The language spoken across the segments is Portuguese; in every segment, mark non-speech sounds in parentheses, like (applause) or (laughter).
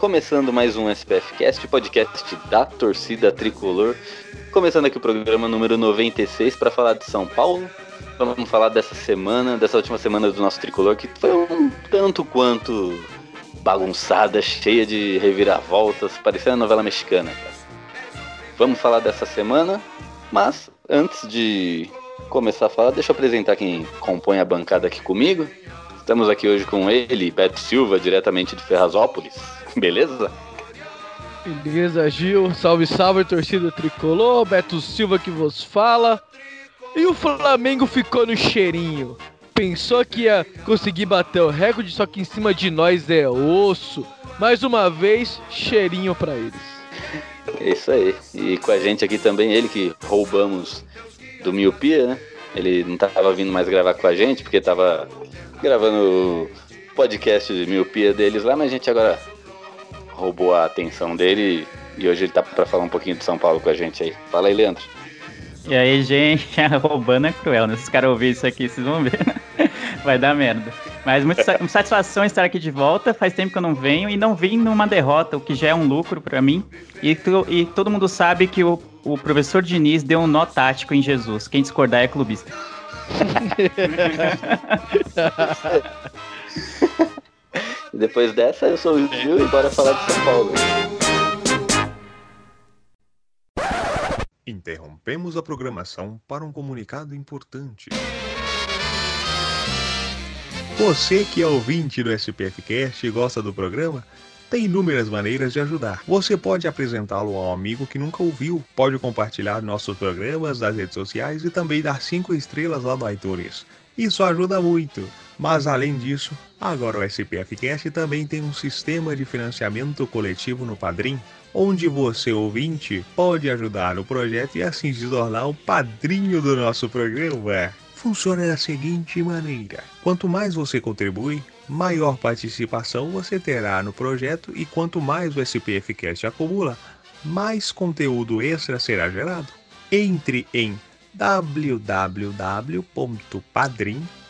Começando mais um SPF Cast, podcast da torcida tricolor. Começando aqui o programa número 96 para falar de São Paulo. Vamos falar dessa semana, dessa última semana do nosso tricolor, que foi um tanto quanto bagunçada, cheia de reviravoltas, parecendo novela mexicana. Vamos falar dessa semana, mas antes de começar a falar, deixa eu apresentar quem compõe a bancada aqui comigo. Estamos aqui hoje com ele, Beto Silva, diretamente de Ferrazópolis. Beleza? Beleza, Gil. Salve, salve, torcida tricolor. Beto Silva que vos fala. E o Flamengo ficou no cheirinho. Pensou que ia conseguir bater o recorde, só que em cima de nós é osso. Mais uma vez, cheirinho para eles. É isso aí. E com a gente aqui também, ele que roubamos do Miopia, né? Ele não tava vindo mais gravar com a gente, porque tava gravando o podcast de miopia deles lá, mas a gente agora roubou a atenção dele e hoje ele tá para falar um pouquinho de São Paulo com a gente aí. Fala aí, Leandro. E aí, gente, (laughs) roubando é cruel, né? Se os caras ouvirem isso aqui, vocês vão ver. (laughs) Vai dar merda. Mas muita satisfação estar aqui de volta. Faz tempo que eu não venho e não vim numa derrota, o que já é um lucro para mim. E, tu, e, todo mundo sabe que o, o professor Diniz deu um nó tático em Jesus. Quem discordar é clubista. (laughs) Depois dessa, eu sou o Gil e bora falar de São Paulo. Interrompemos a programação para um comunicado importante. Você que é ouvinte do SPFcast e gosta do programa, tem inúmeras maneiras de ajudar. Você pode apresentá-lo a um amigo que nunca ouviu, pode compartilhar nossos programas nas redes sociais e também dar 5 estrelas lá no iTunes. Isso ajuda muito. Mas além disso, agora o SPFcast também tem um sistema de financiamento coletivo no Padrim, onde você, ouvinte, pode ajudar o projeto e assim se tornar o padrinho do nosso programa. Funciona da seguinte maneira: quanto mais você contribui, maior participação você terá no projeto e quanto mais o SPFcast acumula, mais conteúdo extra será gerado. Entre em www.padrim.com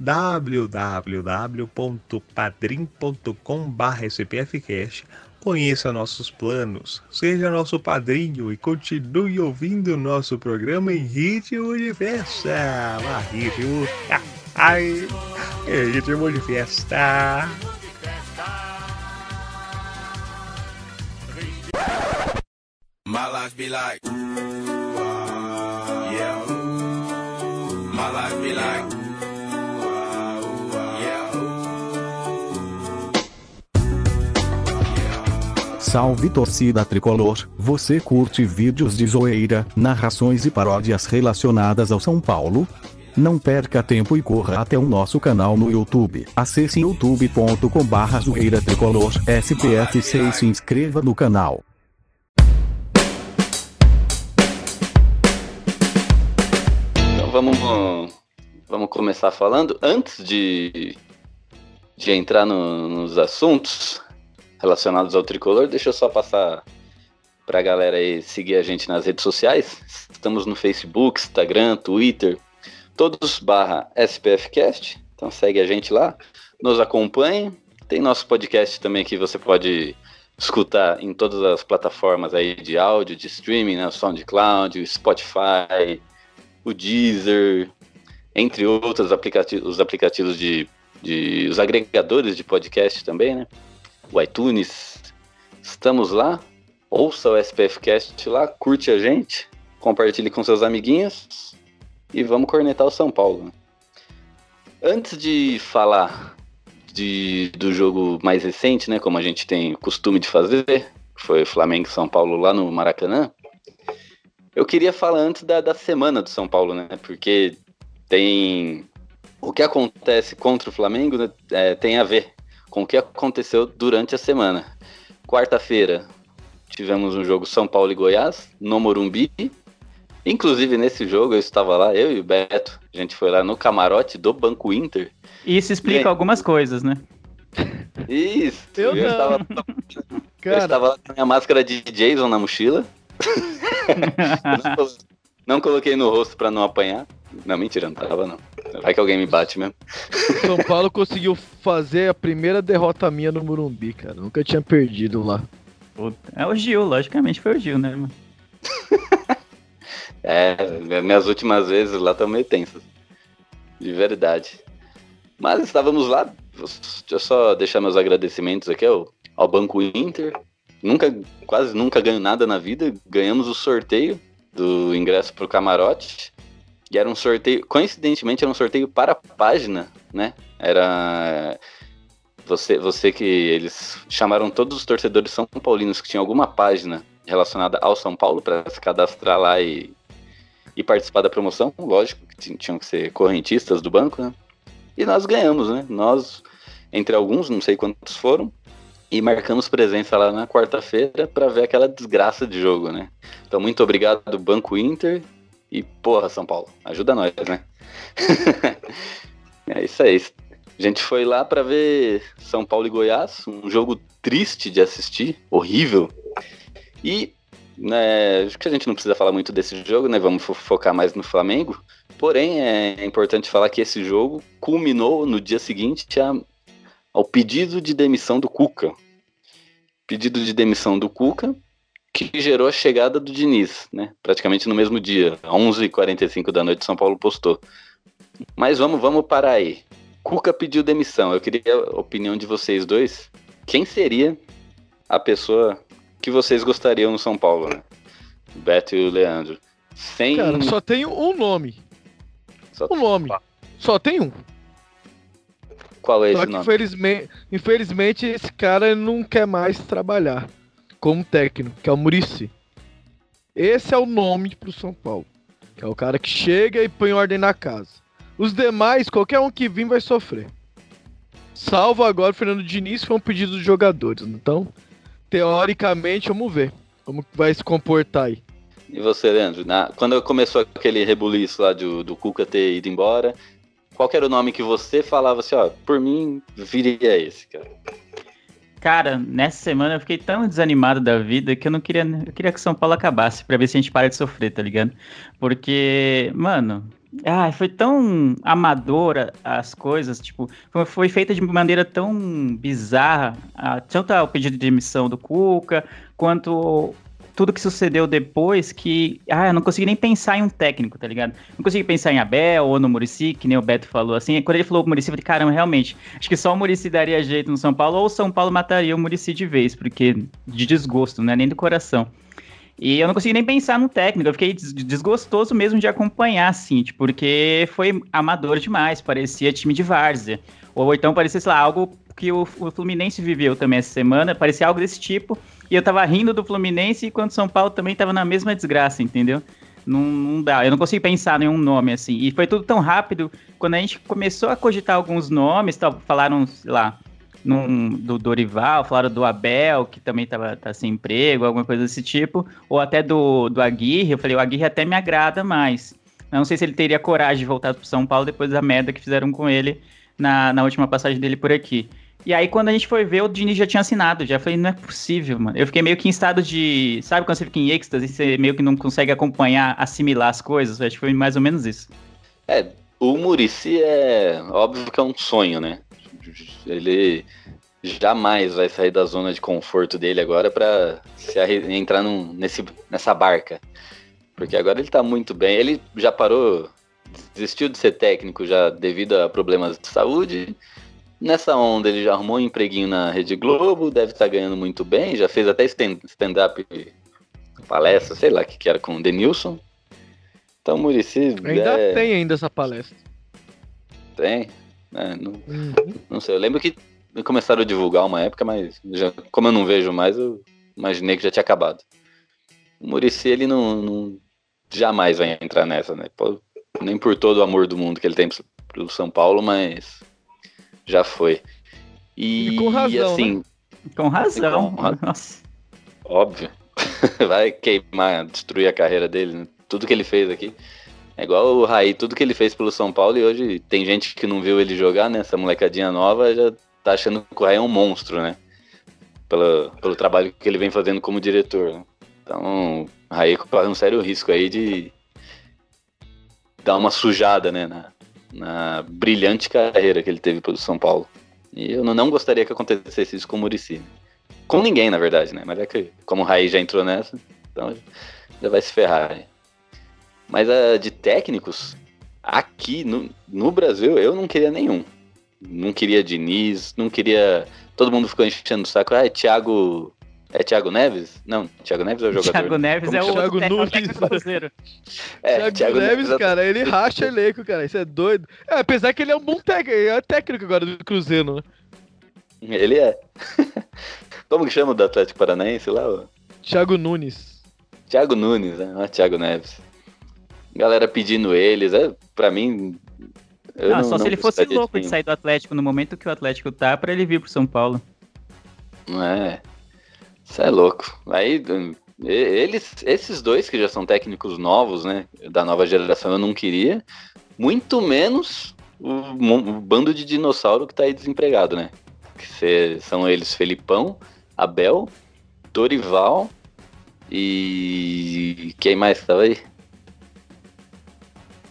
www.padrim.com.br conheça nossos planos, seja nosso padrinho e continue ouvindo nosso programa em ritmo de festa. Ritmo (laughs) Ai, ritmo de festa. My life be like, yeah. My life be like. Salve torcida tricolor, você curte vídeos de zoeira, narrações e paródias relacionadas ao São Paulo? Não perca tempo e corra até o nosso canal no YouTube. Acesse youtube.com barra zoeira tricolor SPF6 e se inscreva no canal. Então vamos, vamos começar falando. Antes de, de entrar no, nos assuntos relacionados ao tricolor, deixa eu só passar para a galera aí seguir a gente nas redes sociais. Estamos no Facebook, Instagram, Twitter, todos barra SPFcast. Então segue a gente lá, nos acompanhe. Tem nosso podcast também que você pode escutar em todas as plataformas aí de áudio, de streaming, né? SoundCloud, Spotify, o Deezer, entre outros aplicativos, os aplicativos de, de os agregadores de podcast também, né? O iTunes. Estamos lá. Ouça o SPFcast lá, curte a gente. compartilhe com seus amiguinhos e vamos cornetar o São Paulo. Antes de falar de, do jogo mais recente, né, como a gente tem costume de fazer, que foi Flamengo e São Paulo lá no Maracanã, eu queria falar antes da, da semana do São Paulo, né, porque tem o que acontece contra o Flamengo né, é, tem a ver com o que aconteceu durante a semana. Quarta-feira tivemos um jogo São Paulo e Goiás no Morumbi. Inclusive nesse jogo eu estava lá, eu e o Beto. A gente foi lá no camarote do Banco Inter. Isso explica Bem. algumas coisas, né? Isso. Eu não. estava, (laughs) eu Cara, estava lá com a minha máscara de Jason na mochila. (laughs) Eu não, colo- não coloquei no rosto pra não apanhar. Não, mentira, não tava não. Vai que alguém me bate mesmo. o São Paulo conseguiu fazer a primeira derrota minha no Morumbi, cara. Nunca tinha perdido lá. É o Gil, logicamente foi o Gil, né, mano? (laughs) É, minhas últimas vezes lá estão meio tensas. De verdade. Mas estávamos lá. Deixa eu só deixar meus agradecimentos aqui ao, ao Banco Inter. Nunca, quase nunca ganho nada na vida. Ganhamos o sorteio do ingresso pro camarote. E era um sorteio, coincidentemente, era um sorteio para a página, né? Era você, você que eles chamaram todos os torcedores são paulinos que tinham alguma página relacionada ao São Paulo para se cadastrar lá e, e participar da promoção. Lógico que tin- tinham que ser correntistas do banco, né? E nós ganhamos, né? Nós, entre alguns, não sei quantos foram, e marcamos presença lá na quarta-feira para ver aquela desgraça de jogo, né? Então, muito obrigado, Banco Inter. E, porra, São Paulo, ajuda nós, né? (laughs) é isso aí. A gente foi lá para ver São Paulo e Goiás, um jogo triste de assistir, horrível. E né, acho que a gente não precisa falar muito desse jogo, né? Vamos fo- focar mais no Flamengo. Porém, é importante falar que esse jogo culminou no dia seguinte a- ao pedido de demissão do Cuca. Pedido de demissão do Cuca, que gerou a chegada do Diniz, né? Praticamente no mesmo dia, 11h45 da noite, São Paulo postou. Mas vamos, vamos parar aí. Cuca pediu demissão. Eu queria a opinião de vocês dois. Quem seria a pessoa que vocês gostariam no São Paulo, né? Beto e o Leandro. Sem. Cara, só tem um nome. só- Um nome. Só tem um. Qual é Só esse nome? infelizmente, infelizmente esse cara não quer mais trabalhar como técnico, que é o Murici. Esse é o nome pro São Paulo. Que é o cara que chega e põe ordem na casa. Os demais, qualquer um que vir vai sofrer. Salvo agora o Fernando Diniz, foi um pedido dos jogadores. Então, teoricamente, vamos ver como vai se comportar aí. E você, Leandro? Na- Quando começou aquele rebuliço lá do, do Cuca ter ido embora, qual era o nome que você falava assim, ó, por mim, viria esse, cara? Cara, nessa semana eu fiquei tão desanimado da vida que eu não queria. Eu queria que São Paulo acabasse pra ver se a gente para de sofrer, tá ligado? Porque, mano. Ai, foi tão amadora as coisas, tipo, foi, foi feita de maneira tão bizarra, ah, tanto o pedido de demissão do Cuca, quanto tudo que sucedeu depois, que, ah, eu não consegui nem pensar em um técnico, tá ligado? Não consegui pensar em Abel ou no Murici, que nem o Beto falou, assim, quando ele falou o Murici, eu falei, caramba, realmente, acho que só o Murici daria jeito no São Paulo, ou o São Paulo mataria o Murici de vez, porque de desgosto, não é nem do coração. E eu não consegui nem pensar no técnico, eu fiquei des- desgostoso mesmo de acompanhar, assim, tipo, porque foi amador demais, parecia time de várzea. Ou então parecia, sei lá, algo que o, o Fluminense viveu também essa semana, parecia algo desse tipo, e eu tava rindo do Fluminense enquanto São Paulo também tava na mesma desgraça, entendeu? Não, não dá, eu não consigo pensar nenhum nome assim. E foi tudo tão rápido, quando a gente começou a cogitar alguns nomes, falaram, sei lá, num- do Dorival, falaram do Abel, que também tava, tá sem emprego, alguma coisa desse tipo, ou até do, do Aguirre, eu falei, o Aguirre até me agrada mais. Eu não sei se ele teria coragem de voltar pro São Paulo depois da merda que fizeram com ele na, na última passagem dele por aqui. E aí, quando a gente foi ver, o Diniz já tinha assinado. Já falei, não é possível, mano. Eu fiquei meio que em estado de. Sabe quando você fica em êxtase e você meio que não consegue acompanhar, assimilar as coisas? Acho que foi mais ou menos isso. É, o Murici é óbvio que é um sonho, né? Ele jamais vai sair da zona de conforto dele agora pra se entrar num- nesse, nessa barca. Porque agora ele tá muito bem. Ele já parou, desistiu de ser técnico já devido a problemas de saúde. Nessa onda ele já arrumou um empreguinho na Rede Globo, deve estar ganhando muito bem, já fez até stand- stand-up palestra, sei lá o que, que era com o Denilson. Então, Murici. Ainda é... tem ainda essa palestra. Tem? É, não, Uhum. não sei. Eu lembro que começaram a divulgar uma época, mas já, como eu não vejo mais, eu imaginei que já tinha acabado. O Murici, ele não, não- jamais vai entrar nessa, né? Nem por todo o amor do mundo que ele tem pro São Paulo, mas já foi. E, E com razão, assim, Com razão. Com razão. Nossa. óbvio, (laughs) vai queimar, destruir a carreira dele, né? Tudo que ele fez aqui. É igual o Raí, tudo que ele fez pelo São Paulo e hoje tem gente que não viu ele jogar, né? Essa molecadinha nova já tá achando que o Raí é um monstro, né? Pelo, pelo trabalho que ele vem fazendo como diretor. né? Então, o Raí corre um sério risco aí de dar uma sujada, né? Na, na brilhante carreira que ele teve pelo São Paulo. E eu não- gostaria que acontecesse isso com o Murici. Com ninguém, na verdade, né? Mas é que, como o Raí já entrou nessa, então já vai se ferrar. né? Mas a de técnicos, aqui no, no Brasil, eu não queria nenhum. Não queria Diniz, não queria. Todo mundo ficou enchendo o saco. Ah, é Thiago. É Thiago Neves? Não, Thiago Neves é o jogador. Thiago Neves Como é o Thiago Nunes. do Cruzeiro. (laughs) É, Thiago, Thiago Neves, Neves, cara, ele racha elenco, cara. Isso é doido. É, apesar que ele é um bom técnico, ele é técnico agora do Cruzeiro, né? Ele é. (laughs) Como que chama o do Atlético Paranaense lá? ó? Thiago Nunes. Thiago Nunes, né? Ah, Thiago Neves. Galera pedindo eles, é, pra mim. eu Não, não- só se não ele fosse louco de sair do Atlético no momento que o Atlético tá, pra ele vir pro São Paulo. Não é. Isso é louco. Aí, eles, esses dois que já são técnicos novos, né? Da nova geração, eu não queria. Muito menos o, o bando de dinossauro que tá aí desempregado, né? Que cê- são eles Felipão, Abel, Dorival e. Quem mais que tava aí?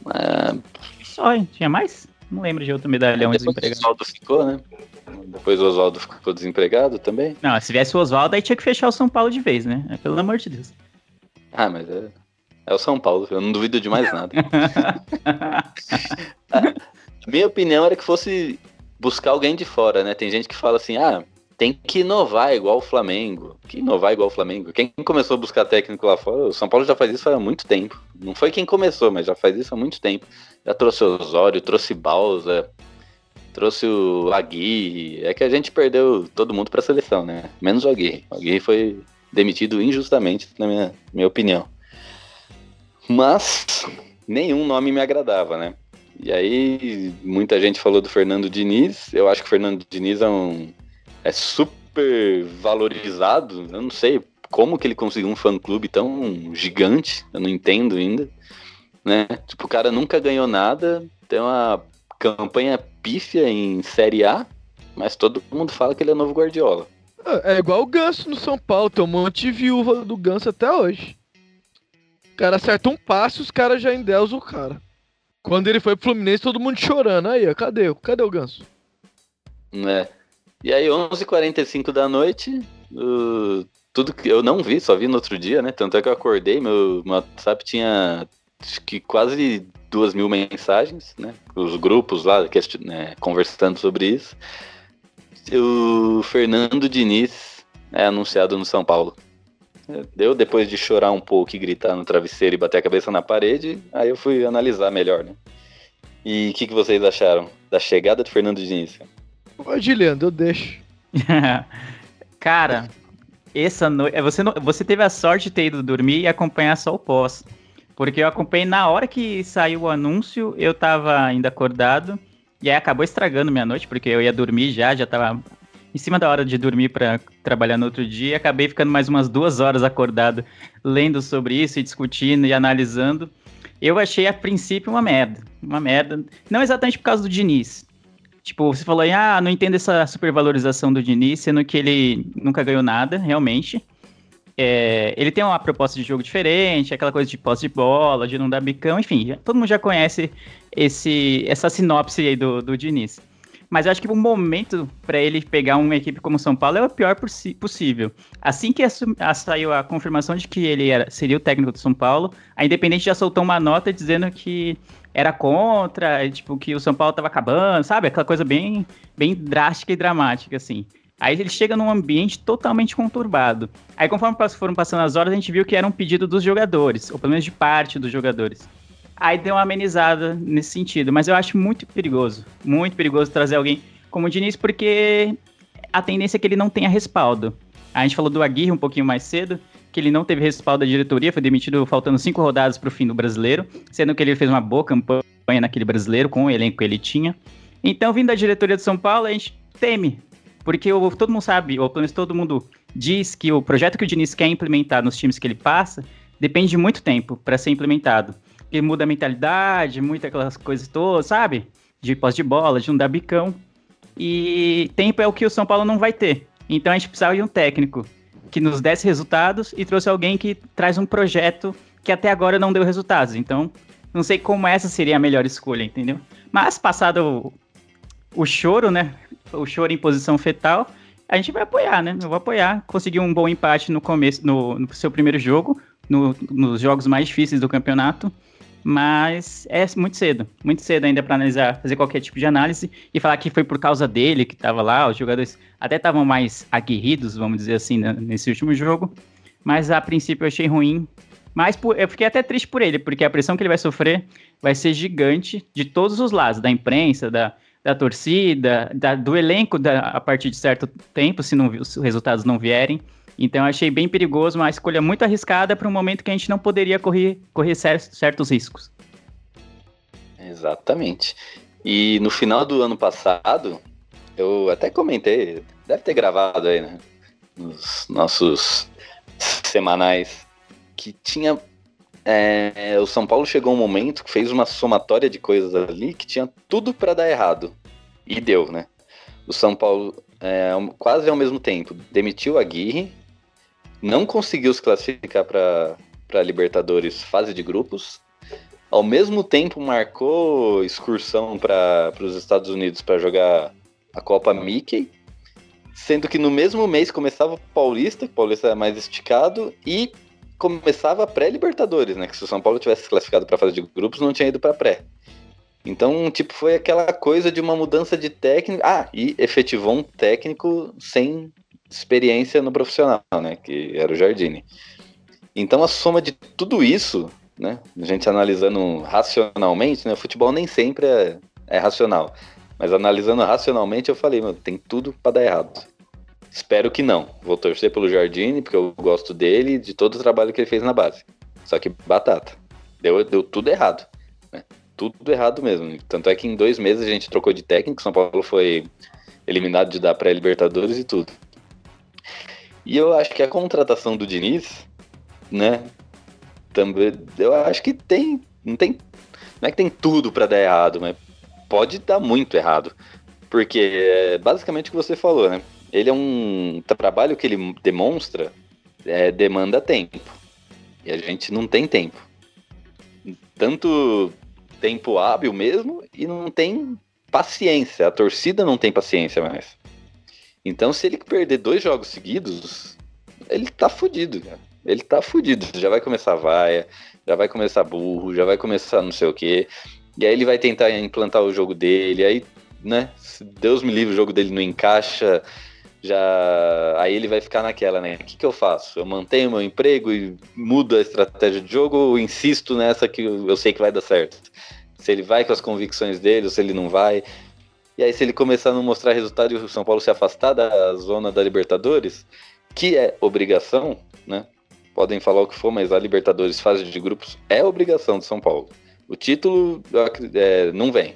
Ah, Só, hein? Tinha mais? Não lembro de outro medalhão o desempregado. Oswaldo ficou, né? Depois o Oswaldo ficou desempregado também. Não, se viesse o Oswaldo, aí tinha que fechar o São Paulo de vez, né? Pelo amor de Deus. Ah, mas é, é o São Paulo, eu não duvido de mais nada. (laughs) Minha opinião era que fosse buscar alguém de fora, né? Tem gente que fala assim, ah, tem que inovar igual o Flamengo. Que inovar igual o Flamengo? Quem começou a buscar técnico lá fora, o São Paulo já faz isso há muito tempo. Não foi quem começou, mas já faz isso há muito tempo. Já trouxe Osório, trouxe Balsa, trouxe o Aguirre. É que a gente perdeu todo mundo pra seleção, né? Menos o Aguirre. O Aguirre foi demitido injustamente, na minha, minha opinião. Mas nenhum nome me agradava, né? E aí, muita gente falou do Fernando Diniz. Eu acho que o Fernando Diniz é um. é super valorizado. Eu não sei como que ele conseguiu um fã-clube tão gigante. Eu não entendo ainda. Né? Tipo, o cara nunca ganhou nada. Tem uma campanha pífia em Série A. Mas todo mundo fala que ele é novo Guardiola. É é igual o Ganso no São Paulo, tem um monte de viúva do Ganso até hoje. O cara acerta um passe, os caras já endeusam o cara. Quando ele foi pro Fluminense, todo mundo chorando. Aí, cadê? Cadê o Ganso? né? E aí, 11h45 da noite, uh, tudo que eu não vi, só vi no outro dia, né? Tanto é que eu acordei, meu, meu WhatsApp tinha acho que quase duas mil mensagens, né? Os grupos lá né, conversando sobre isso. O Fernando Diniz é anunciado no São Paulo. Deu depois de chorar um pouco e gritar no travesseiro e bater a cabeça na parede, aí eu fui analisar melhor, né? E o que, que vocês acharam da chegada do Fernando Diniz? Ô, Giliano, eu deixo. (laughs) Cara, essa noite. Você, não- você teve a sorte de ter ido dormir e acompanhar só o pós. Porque eu acompanhei na hora que saiu o anúncio, eu tava ainda acordado. E aí acabou estragando minha noite, porque eu ia dormir já, já tava em cima da hora de dormir pra trabalhar no outro dia. Acabei ficando mais umas duas horas acordado, lendo sobre isso e discutindo e analisando. Eu achei a princípio uma merda. Uma merda. Não exatamente por causa do Diniz. Tipo, você falou aí, ah, não entendo essa supervalorização do Diniz, sendo que ele nunca ganhou nada, realmente. É, ele tem uma proposta de jogo diferente, aquela coisa de posse de bola, de não dar bicão, enfim, todo mundo já conhece esse, essa sinopse aí do, do Diniz. Mas eu acho que o momento para ele pegar uma equipe como São Paulo é o pior possível. Assim que saiu a confirmação de que ele era, seria o técnico do São Paulo, a Independente já soltou uma nota dizendo que era contra, tipo, que o São Paulo tava acabando, sabe? Aquela coisa bem, bem drástica e dramática, assim. Aí ele chega num ambiente totalmente conturbado. Aí conforme foram passando as horas, a gente viu que era um pedido dos jogadores, ou pelo menos de parte dos jogadores. Aí deu uma amenizada nesse sentido. Mas eu acho muito perigoso. Muito perigoso trazer alguém como o Diniz, porque a tendência é que ele não tenha respaldo. A gente falou do Aguirre um pouquinho mais cedo, que ele não teve respaldo da diretoria, foi demitido faltando cinco rodadas para o fim do brasileiro, sendo que ele fez uma boa campanha naquele brasileiro, com o elenco que ele tinha. Então, vindo da diretoria de São Paulo, a gente teme, porque o, todo mundo sabe, ou pelo menos todo mundo diz que o projeto que o Diniz quer implementar nos times que ele passa depende de muito tempo para ser implementado. Ele muda a mentalidade, muitas aquelas coisas todas, sabe? De pós de bola, de não dar bicão. E tempo é o que o São Paulo não vai ter. Então a gente precisava de um técnico que nos desse resultados e trouxe alguém que traz um projeto que até agora não deu resultados. Então, não sei como essa seria a melhor escolha, entendeu? Mas passado o, choro, né? O choro em posição fetal, a gente vai apoiar, né? Eu vou apoiar. Conseguiu um bom empate no começo, no, no seu primeiro jogo, no, nos jogos mais difíceis do campeonato. Mas é muito cedo, muito cedo ainda para analisar, fazer qualquer tipo de análise e falar que foi por causa dele que estava lá. Os jogadores até estavam mais aguerridos, vamos dizer assim, né, nesse último jogo. Mas a princípio eu achei ruim. Mas por, eu fiquei até triste por ele, porque a pressão que ele vai sofrer vai ser gigante de todos os lados, da imprensa, da, da torcida, da, do elenco da, a partir de certo tempo, se não, os resultados não vierem. Então achei bem perigoso, uma escolha muito arriscada para um momento que a gente não poderia correr, correr certos riscos. Exatamente. E no final do ano passado, eu até comentei, deve ter gravado aí, né? Nos nossos semanais, que tinha. É, o São Paulo chegou um momento que fez uma somatória de coisas ali que tinha tudo para dar errado. E deu, né? O São Paulo, é, quase ao mesmo tempo, demitiu a Aguirre, não conseguiu se classificar para Libertadores fase de grupos. Ao mesmo tempo, marcou excursão para os Estados Unidos para jogar a Copa Mickey. Sendo que no mesmo mês começava o Paulista, que o Paulista é mais esticado, e começava a pré-Libertadores, né? Que se o São Paulo tivesse classificado para fase de grupos, não tinha ido para pré. Então, tipo, foi aquela coisa de uma mudança de técnico. Ah, e efetivou um técnico sem experiência no profissional, né? Que era o Jardine. Então a soma de tudo isso, né? A gente analisando racionalmente, né? O futebol nem sempre é, é racional. Mas analisando racionalmente, eu falei, meu, tem tudo para dar errado. Espero que não. Vou torcer pelo Jardine, porque eu gosto dele e de todo o trabalho que ele fez na base. Só que batata. Deu, deu tudo errado. Né? Tudo errado mesmo. Tanto é que em dois meses a gente trocou de técnico. São Paulo foi eliminado de dar pré-Libertadores e tudo. E eu acho que a contratação do Diniz, né? Também, eu acho que tem, não tem, não é que tem tudo para dar errado, mas pode dar muito errado, porque é basicamente o que você falou, né? Ele é um trabalho que ele demonstra é, demanda tempo e a gente não tem tempo, tanto tempo hábil mesmo e não tem paciência. A torcida não tem paciência mais. Então, se ele perder dois jogos seguidos, ele tá fudido, cara. Ele tá fudido. Já vai começar vaia, já vai começar burro, já vai começar não sei o quê. E aí ele vai tentar implantar o jogo dele. Aí, né? Se Deus me livre, o jogo dele não encaixa. Já. Aí ele vai ficar naquela, né? O que, que eu faço? Eu mantenho meu emprego e mudo a estratégia de jogo ou insisto nessa que eu sei que vai dar certo? Se ele vai com as convicções dele ou se ele não vai. E aí, se ele começar a não mostrar resultado e o São Paulo se afastar da zona da Libertadores, que é obrigação, né? Podem falar o que for, mas a Libertadores, fase de grupos, é obrigação do São Paulo. O título é, não vem?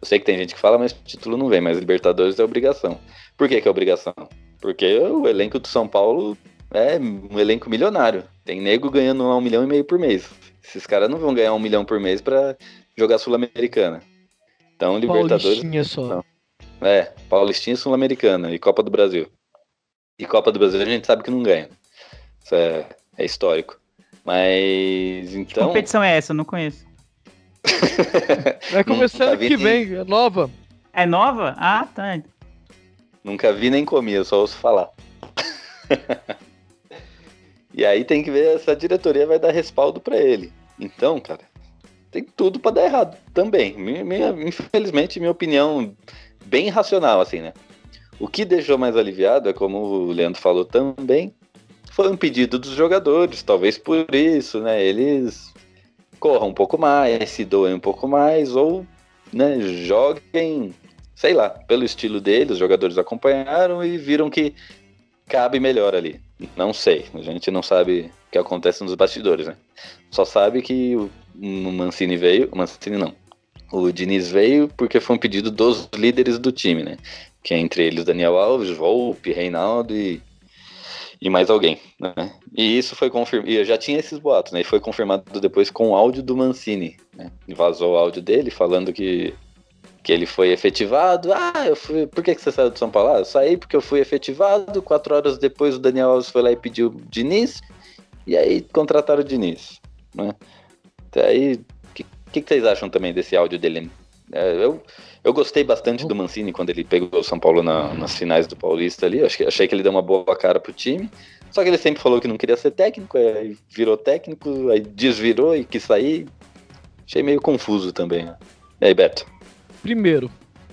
Eu sei que tem gente que fala, mas o título não vem, mas Libertadores é obrigação. Por que, que é obrigação? Porque o elenco do São Paulo é um elenco milionário. Tem nego ganhando um milhão e meio por mês. Esses caras não vão ganhar um milhão por mês para jogar Sul-Americana. Então, Libertadores. Paulistinha só. Não. É, Paulistinha Sul-Americana e Copa do Brasil. E Copa do Brasil a gente sabe que não ganha. Isso é, é histórico. Mas então. Que competição é essa? Eu não conheço. Vai começar ano que vem, é nova. É nova? Ah, tá. Nunca vi nem comi, eu só ouço falar. (laughs) e aí tem que ver se a diretoria vai dar respaldo para ele. Então, cara, tem tudo para dar errado também. Minha, minha, infelizmente, minha opinião bem racional, assim, né? O que deixou mais aliviado é, como o Leandro falou também, foi um pedido dos jogadores, talvez por isso, né? Eles corram um pouco mais, se doem um pouco mais, ou né, joguem, sei lá, pelo estilo deles, os jogadores acompanharam e viram que cabe melhor ali. Não sei, a gente não sabe o que acontece nos bastidores, né? Só sabe que o Mancini veio, o Mancini não. O Diniz veio porque foi um pedido dos líderes do time, né? Que é entre eles Daniel Alves, Volpe, Reinaldo e, e mais alguém, né? E isso foi confirmado, e já tinha esses boatos, né? E foi confirmado depois com o áudio do Mancini, né? Vazou o áudio dele falando que que ele foi efetivado. Ah, eu fui. Por que, que você saiu do São Paulo? Ah, eu saí porque eu fui efetivado. Quatro horas depois o Daniel Alves foi lá e pediu o Diniz. E aí contrataram o Diniz. Né? Até aí, o que, que, que, vocês acham também desse áudio dele? É, eu, eu gostei bastante do Mancini quando ele pegou o São Paulo na, nas finais do Paulista ali. Achei, achei que ele deu uma boa cara pro time. Só que ele sempre falou que não queria ser técnico, aí virou técnico, aí desvirou e quis sair. Achei meio confuso também. Né? E aí, Beto? Primeiro,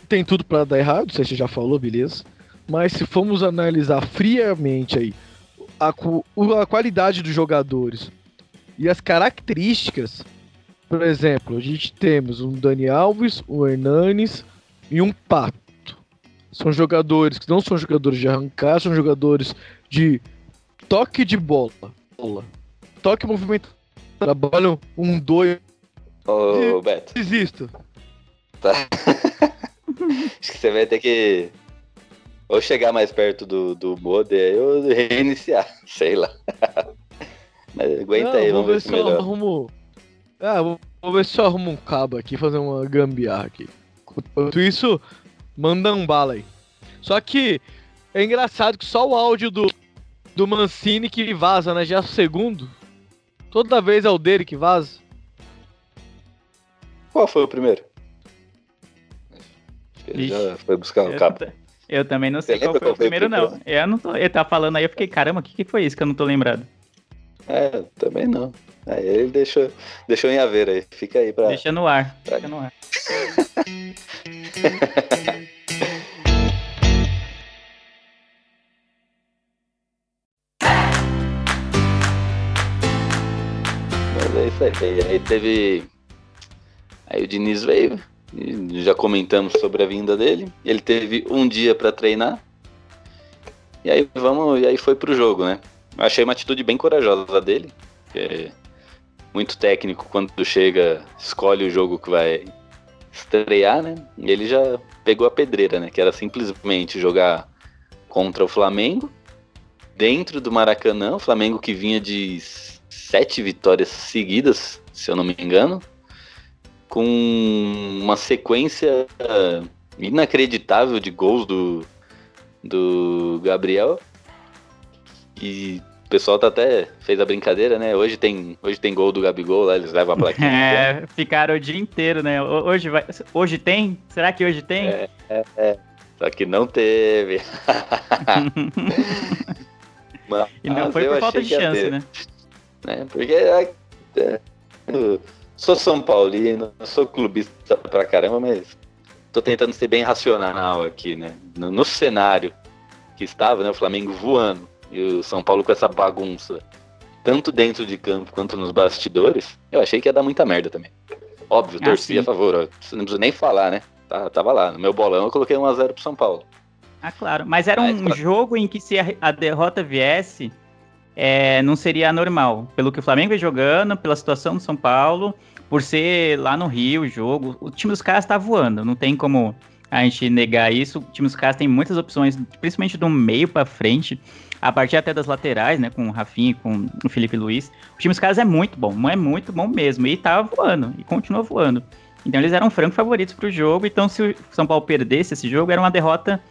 tem tudo para dar errado, você já falou, beleza. Mas se formos analisar friamente aí a, a qualidade dos jogadores e as características, por exemplo, a gente temos um Dani Alves, um Hernanes e um Pato. São jogadores que não são jogadores de arrancar, são jogadores de toque de bola. Toque movimento. Trabalham um dois. Ô, Beto. Desisto tá? (laughs) Acho que você vai ter que ou chegar mais perto do, do modem ou reiniciar, (laughs) sei lá. Mas aguenta Não, aí, vamos ver se melhor. Arrumo... Ah, vou, vou, ver se eu arrumo um cabo aqui, fazer uma gambiarra aqui. Enquanto isso, manda um bala aí. Só que é engraçado que só o áudio do, do Mancini que vaza, né? Já é o segundo. Toda vez é o dele que vaza. Qual foi o primeiro? Ele já foi buscar o cabo. Eu também não sei qual foi, qual o primeiro, não. Eu não tô, ele tá falando aí, eu fiquei, caramba, o que, que foi isso que eu não tô lembrado? É, também não. Aí ele deixou, deixou em haver aí. Fica aí pra. Deixa no ar. Pra... No ar. (laughs) Mas é isso aí. Aí teve. Aí o Diniz veio, já comentamos sobre a vinda dele. Ele teve um dia para treinar. E aí vamos, e aí foi pro jogo, né? Achei uma atitude bem corajosa dele. É muito técnico quando chega, escolhe o jogo que vai estrear, né? E ele já pegou a pedreira, né? Que era simplesmente jogar contra o Flamengo dentro do Maracanã. O Flamengo que vinha de sete vitórias seguidas, se eu não me engano com uma sequência inacreditável de gols do, do Gabriel. E o pessoal tá até fez a brincadeira, né? Hoje tem, hoje tem gol do Gabigol lá, eles levam a (laughs) plaquinha. É, ficaram o dia inteiro, né? Hoje, vai, hoje tem? Será que hoje tem? É, é, é. Só que não teve. (laughs) Mas, e não foi por falta de chance, né? É, porque é, é, Sou São Paulino, sou clubista pra caramba, mas tô tentando ser bem racional aqui, né? No, no, cenário que estava, né? O Flamengo voando e o São Paulo com essa bagunça, tanto dentro de campo quanto nos bastidores, eu achei que ia dar muita merda também. Óbvio, ah, torci sim. a favor, ó, não preciso nem falar, né? Tá, tava lá, no meu bolão eu coloquei 1x0 pro São Paulo. Ah, claro, mas era um jogo em que se a, derrota viesse, é, não seria normal. Pelo que o Flamengo vem jogando, pela situação do São Paulo, por ser lá no Rio o jogo, o time dos caras tá voando. Não tem como a gente negar isso. O time dos caras tem muitas opções, principalmente do meio para frente, a partir até das laterais, né? Com o Rafinha, com o Felipe Luiz. O time dos caras é muito bom, é muito bom mesmo. E tava voando, e continua voando. Então eles eram franco favoritos pro jogo. Então, se o São Paulo perdesse esse jogo, era uma derrota,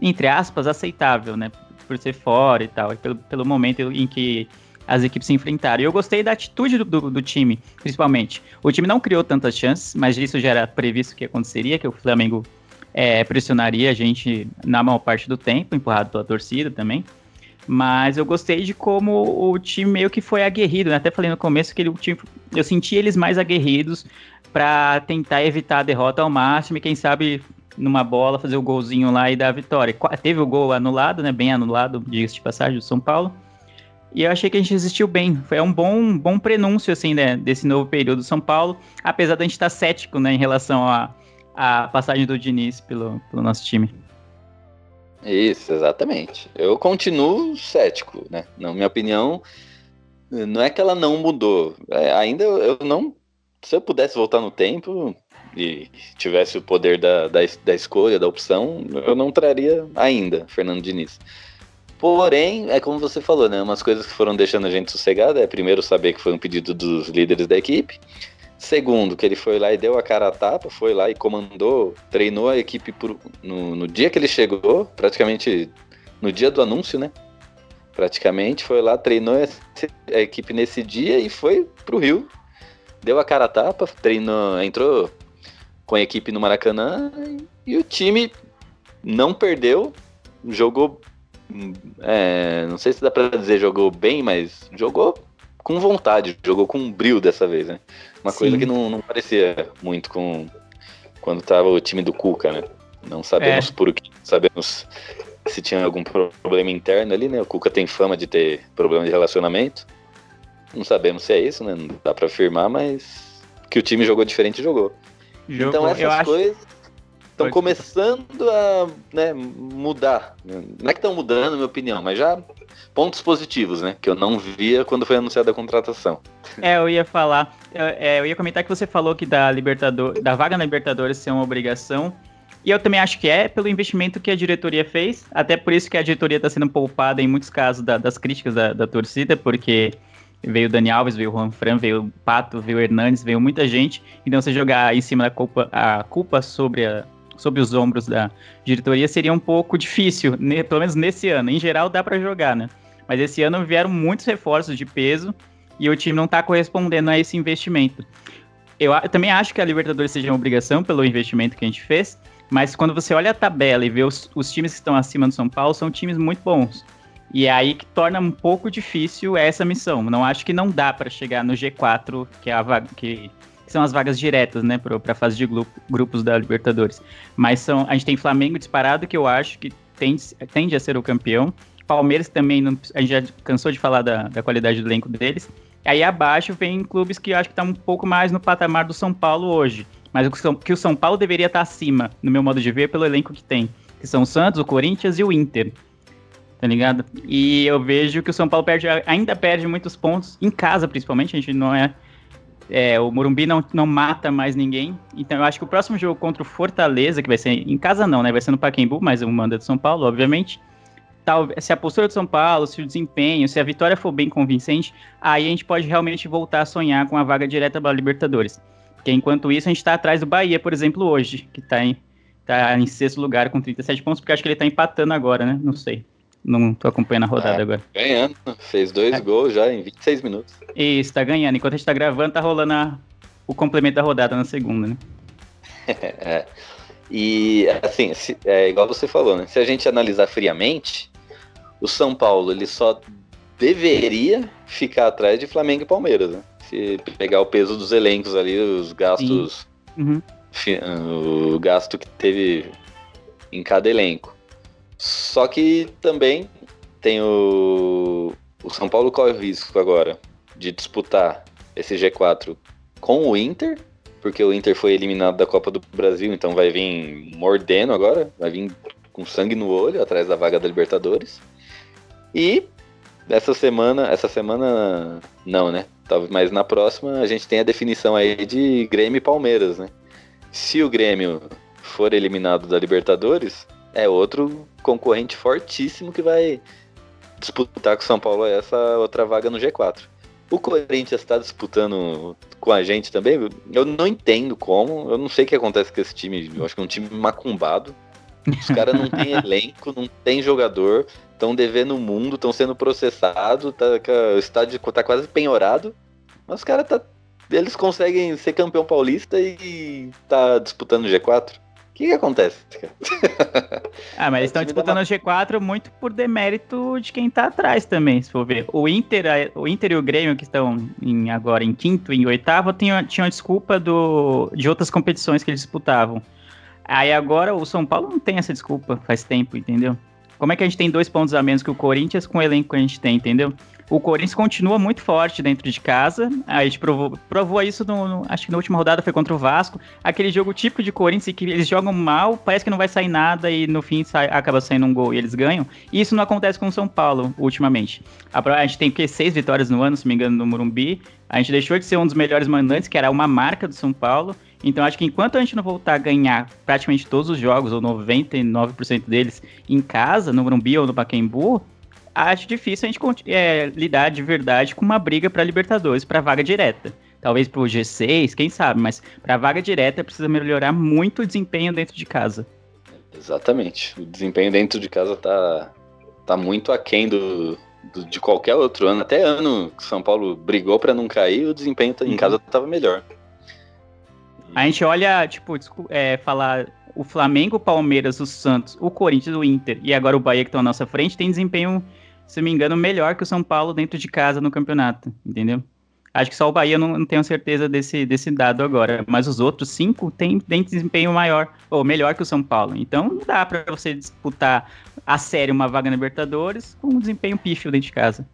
entre aspas, aceitável, né? por ser fora e tal, e pelo, pelo momento em que as equipes se enfrentaram. E eu gostei da atitude do, do, do, time, principalmente. O time não criou tantas chances, mas isso já era previsto que aconteceria, que o Flamengo é, pressionaria a gente na maior parte do tempo, empurrado pela torcida também. Mas eu gostei de como o time meio que foi aguerrido, né? Até falei no começo que o time, eu senti eles mais aguerridos para tentar evitar a derrota ao máximo e quem sabe numa bola, fazer o golzinho lá e dar a vitória. Teve o gol anulado, né? Bem anulado, diga-se de passagem, do São Paulo. E eu achei que a gente resistiu bem. Foi um bom, bom prenúncio, assim, né, desse novo período do São Paulo, apesar da gente estar cético, né, em relação a, a, passagem do Diniz pelo, pelo nosso time. Isso, exatamente. Eu continuo cético, né? Na minha opinião, não é que ela não mudou. É, ainda eu não. Se eu pudesse voltar no tempo e tivesse o poder da, da, da escolha, da opção, eu não traria ainda Fernando Diniz. Porém, é como você falou, né? Umas coisas que foram deixando a gente sossegada é primeiro saber que foi um pedido dos líderes da equipe. Segundo, que ele foi lá e deu a cara a tapa, foi lá e comandou, treinou a equipe por, no, no dia que ele chegou, praticamente no dia do anúncio, né? Praticamente foi lá, treinou a equipe nesse dia e foi pro Rio. Deu a cara a tapa, treinou, entrou com a equipe no Maracanã e o time não perdeu, jogou é, não sei se dá pra dizer jogou bem, mas jogou com vontade, jogou com brilho dessa vez, né? Uma Sim. coisa que não, não parecia muito com quando tava o time do Cuca, né? Não sabemos é. por que, sabemos se tinha algum problema interno ali, né? O Cuca tem fama de ter problema de relacionamento. Não sabemos se é isso, né? Não dá pra afirmar, mas que o time jogou diferente, jogou. jogou. Então essas coisas estão começando a né, mudar. Não é que estão mudando, na minha opinião, mas já pontos positivos, né? Que eu não via quando foi anunciada a contratação. É, eu ia falar, eu, é, eu ia comentar que você falou que da Libertador, da vaga na Libertadores ser uma obrigação. E eu também acho que é pelo investimento que a diretoria fez. Até por isso que a diretoria está sendo poupada em muitos casos da, das críticas da, da, torcida, porque veio o Dani Alves, veio o Juan Fran, veio o Pato, veio o Hernandes, veio muita gente. Então você jogar em cima da culpa, a culpa sobre a, sob os ombros da diretoria seria um pouco difícil, pelo menos nesse ano. Em geral dá para jogar, né? Mas esse ano vieram muitos reforços de peso e o time não está correspondendo a esse investimento. Eu, eu, também acho que a Libertadores seja uma obrigação pelo investimento que a gente fez, mas quando você olha a tabela e vê os, os times que estão acima do São Paulo, são times muito bons. E é aí que torna um pouco difícil essa missão. Não acho que não dá para chegar no G4, que é a vaga que são as vagas diretas, né, para fase de grupo, grupos da Libertadores. Mas são, a gente tem Flamengo disparado, que eu acho que tende, tende a ser o campeão. Palmeiras também, não, a gente já cansou de falar da, da qualidade do elenco deles. Aí abaixo vem clubes que eu acho que estão tá um pouco mais no patamar do São Paulo hoje. Mas que o São Paulo deveria estar tá acima, no meu modo de ver, pelo elenco que tem. Que são o Santos, o Corinthians e o Inter. Tá ligado? E eu vejo que o São Paulo perde, ainda perde muitos pontos, em casa principalmente. A gente não é é, o Morumbi não, não mata mais ninguém. Então eu acho que o próximo jogo contra o Fortaleza, que vai ser em casa não, né? Vai ser no Pacaembu, mas o manda de São Paulo, obviamente. Tal, se a postura de São Paulo, se o desempenho, se a vitória for bem convincente, aí a gente pode realmente voltar a sonhar com a vaga direta para a Libertadores. Porque enquanto isso, a gente está atrás do Bahia, por exemplo, hoje, que está em, tá em sexto lugar com 37 pontos, porque acho que ele está empatando agora, né? Não sei. Não tô acompanhando a rodada é, agora. Ganhando. Fez dois é. gols já em 26 minutos. Isso, tá ganhando. Enquanto a gente tá gravando, tá rolando a, o complemento da rodada na segunda, né? (laughs) é. E, assim, se, é igual você falou, né? Se a gente analisar friamente, o São Paulo, ele só deveria ficar atrás de Flamengo e Palmeiras, né? Se pegar o peso dos elencos ali, os gastos... Uhum. O gasto que teve em cada elenco. Só que também tem o, o São Paulo corre o risco agora de disputar esse G4 com o Inter, porque o Inter foi eliminado da Copa do Brasil, então vai vir mordendo agora, vai vir com sangue no olho atrás da vaga da Libertadores. E essa semana, essa semana não, né? Mas na próxima a gente tem a definição aí de Grêmio e Palmeiras, né? Se o Grêmio for eliminado da Libertadores, é outro concorrente fortíssimo que vai disputar com o São Paulo essa outra vaga no G4. O Corinthians está disputando com a gente também. Eu não entendo como. Eu não sei o que acontece com esse time. Eu acho que é um time macumbado. Os caras não têm (laughs) elenco, não tem jogador, estão devendo o mundo, estão sendo processados, tá, o estádio tá quase penhorado. Mas os caras tá, eles conseguem ser campeão paulista e tá disputando o G4. O que, que acontece, (laughs) ah, mas eles estão disputando o G4 muito por demérito de quem tá atrás também, se for ver. O Inter, o Inter e o Grêmio, que estão em, agora em quinto e em oitavo, tinham, tinham desculpa do, de outras competições que eles disputavam. Aí agora o São Paulo não tem essa desculpa faz tempo, entendeu? Como é que a gente tem dois pontos a menos que o Corinthians com o elenco que a gente tem, entendeu? O Corinthians continua muito forte dentro de casa. A gente provou, provou isso, no, no, acho que na última rodada foi contra o Vasco. Aquele jogo típico de Corinthians que eles jogam mal, parece que não vai sair nada e no fim sai, acaba saindo um gol e eles ganham. E isso não acontece com o São Paulo ultimamente. A, a gente tem que seis vitórias no ano, se me engano, no Morumbi. A gente deixou de ser um dos melhores mandantes, que era uma marca do São Paulo. Então acho que enquanto a gente não voltar a ganhar praticamente todos os jogos, ou 99% deles, em casa, no Morumbi ou no Pacaembu, acho difícil a gente é, lidar de verdade com uma briga para Libertadores, para vaga direta. Talvez para o G6, quem sabe, mas para vaga direta precisa melhorar muito o desempenho dentro de casa. Exatamente. O desempenho dentro de casa tá, tá muito aquém do, do, de qualquer outro ano. Até ano que São Paulo brigou para não cair, o desempenho em casa estava melhor. A gente olha, tipo, é, falar o Flamengo, o Palmeiras, o Santos, o Corinthians, o Inter e agora o Bahia que estão à nossa frente tem desempenho, se não me engano, melhor que o São Paulo dentro de casa no campeonato, entendeu? Acho que só o Bahia não, não tenho certeza desse, desse dado agora, mas os outros cinco têm, têm desempenho maior ou melhor que o São Paulo. Então não dá para você disputar a sério uma vaga na Libertadores com um desempenho pífio dentro de casa.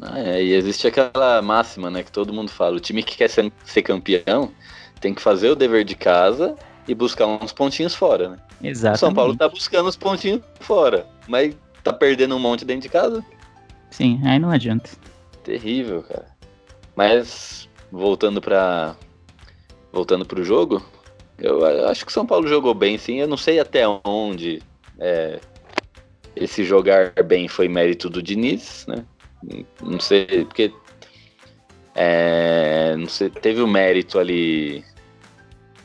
Ah, é, e existe aquela máxima, né, que todo mundo fala, o time que quer ser, ser campeão tem que fazer o dever de casa e buscar uns pontinhos fora, né? Exato. O São Paulo tá buscando os pontinhos fora, mas tá perdendo um monte dentro de casa. Sim, aí não adianta. Terrível, cara. Mas voltando para voltando pro jogo, eu acho que o São Paulo jogou bem, sim. Eu não sei até onde é, esse jogar bem foi mérito do Diniz, né? Não sei, porque é, não sei, teve o mérito ali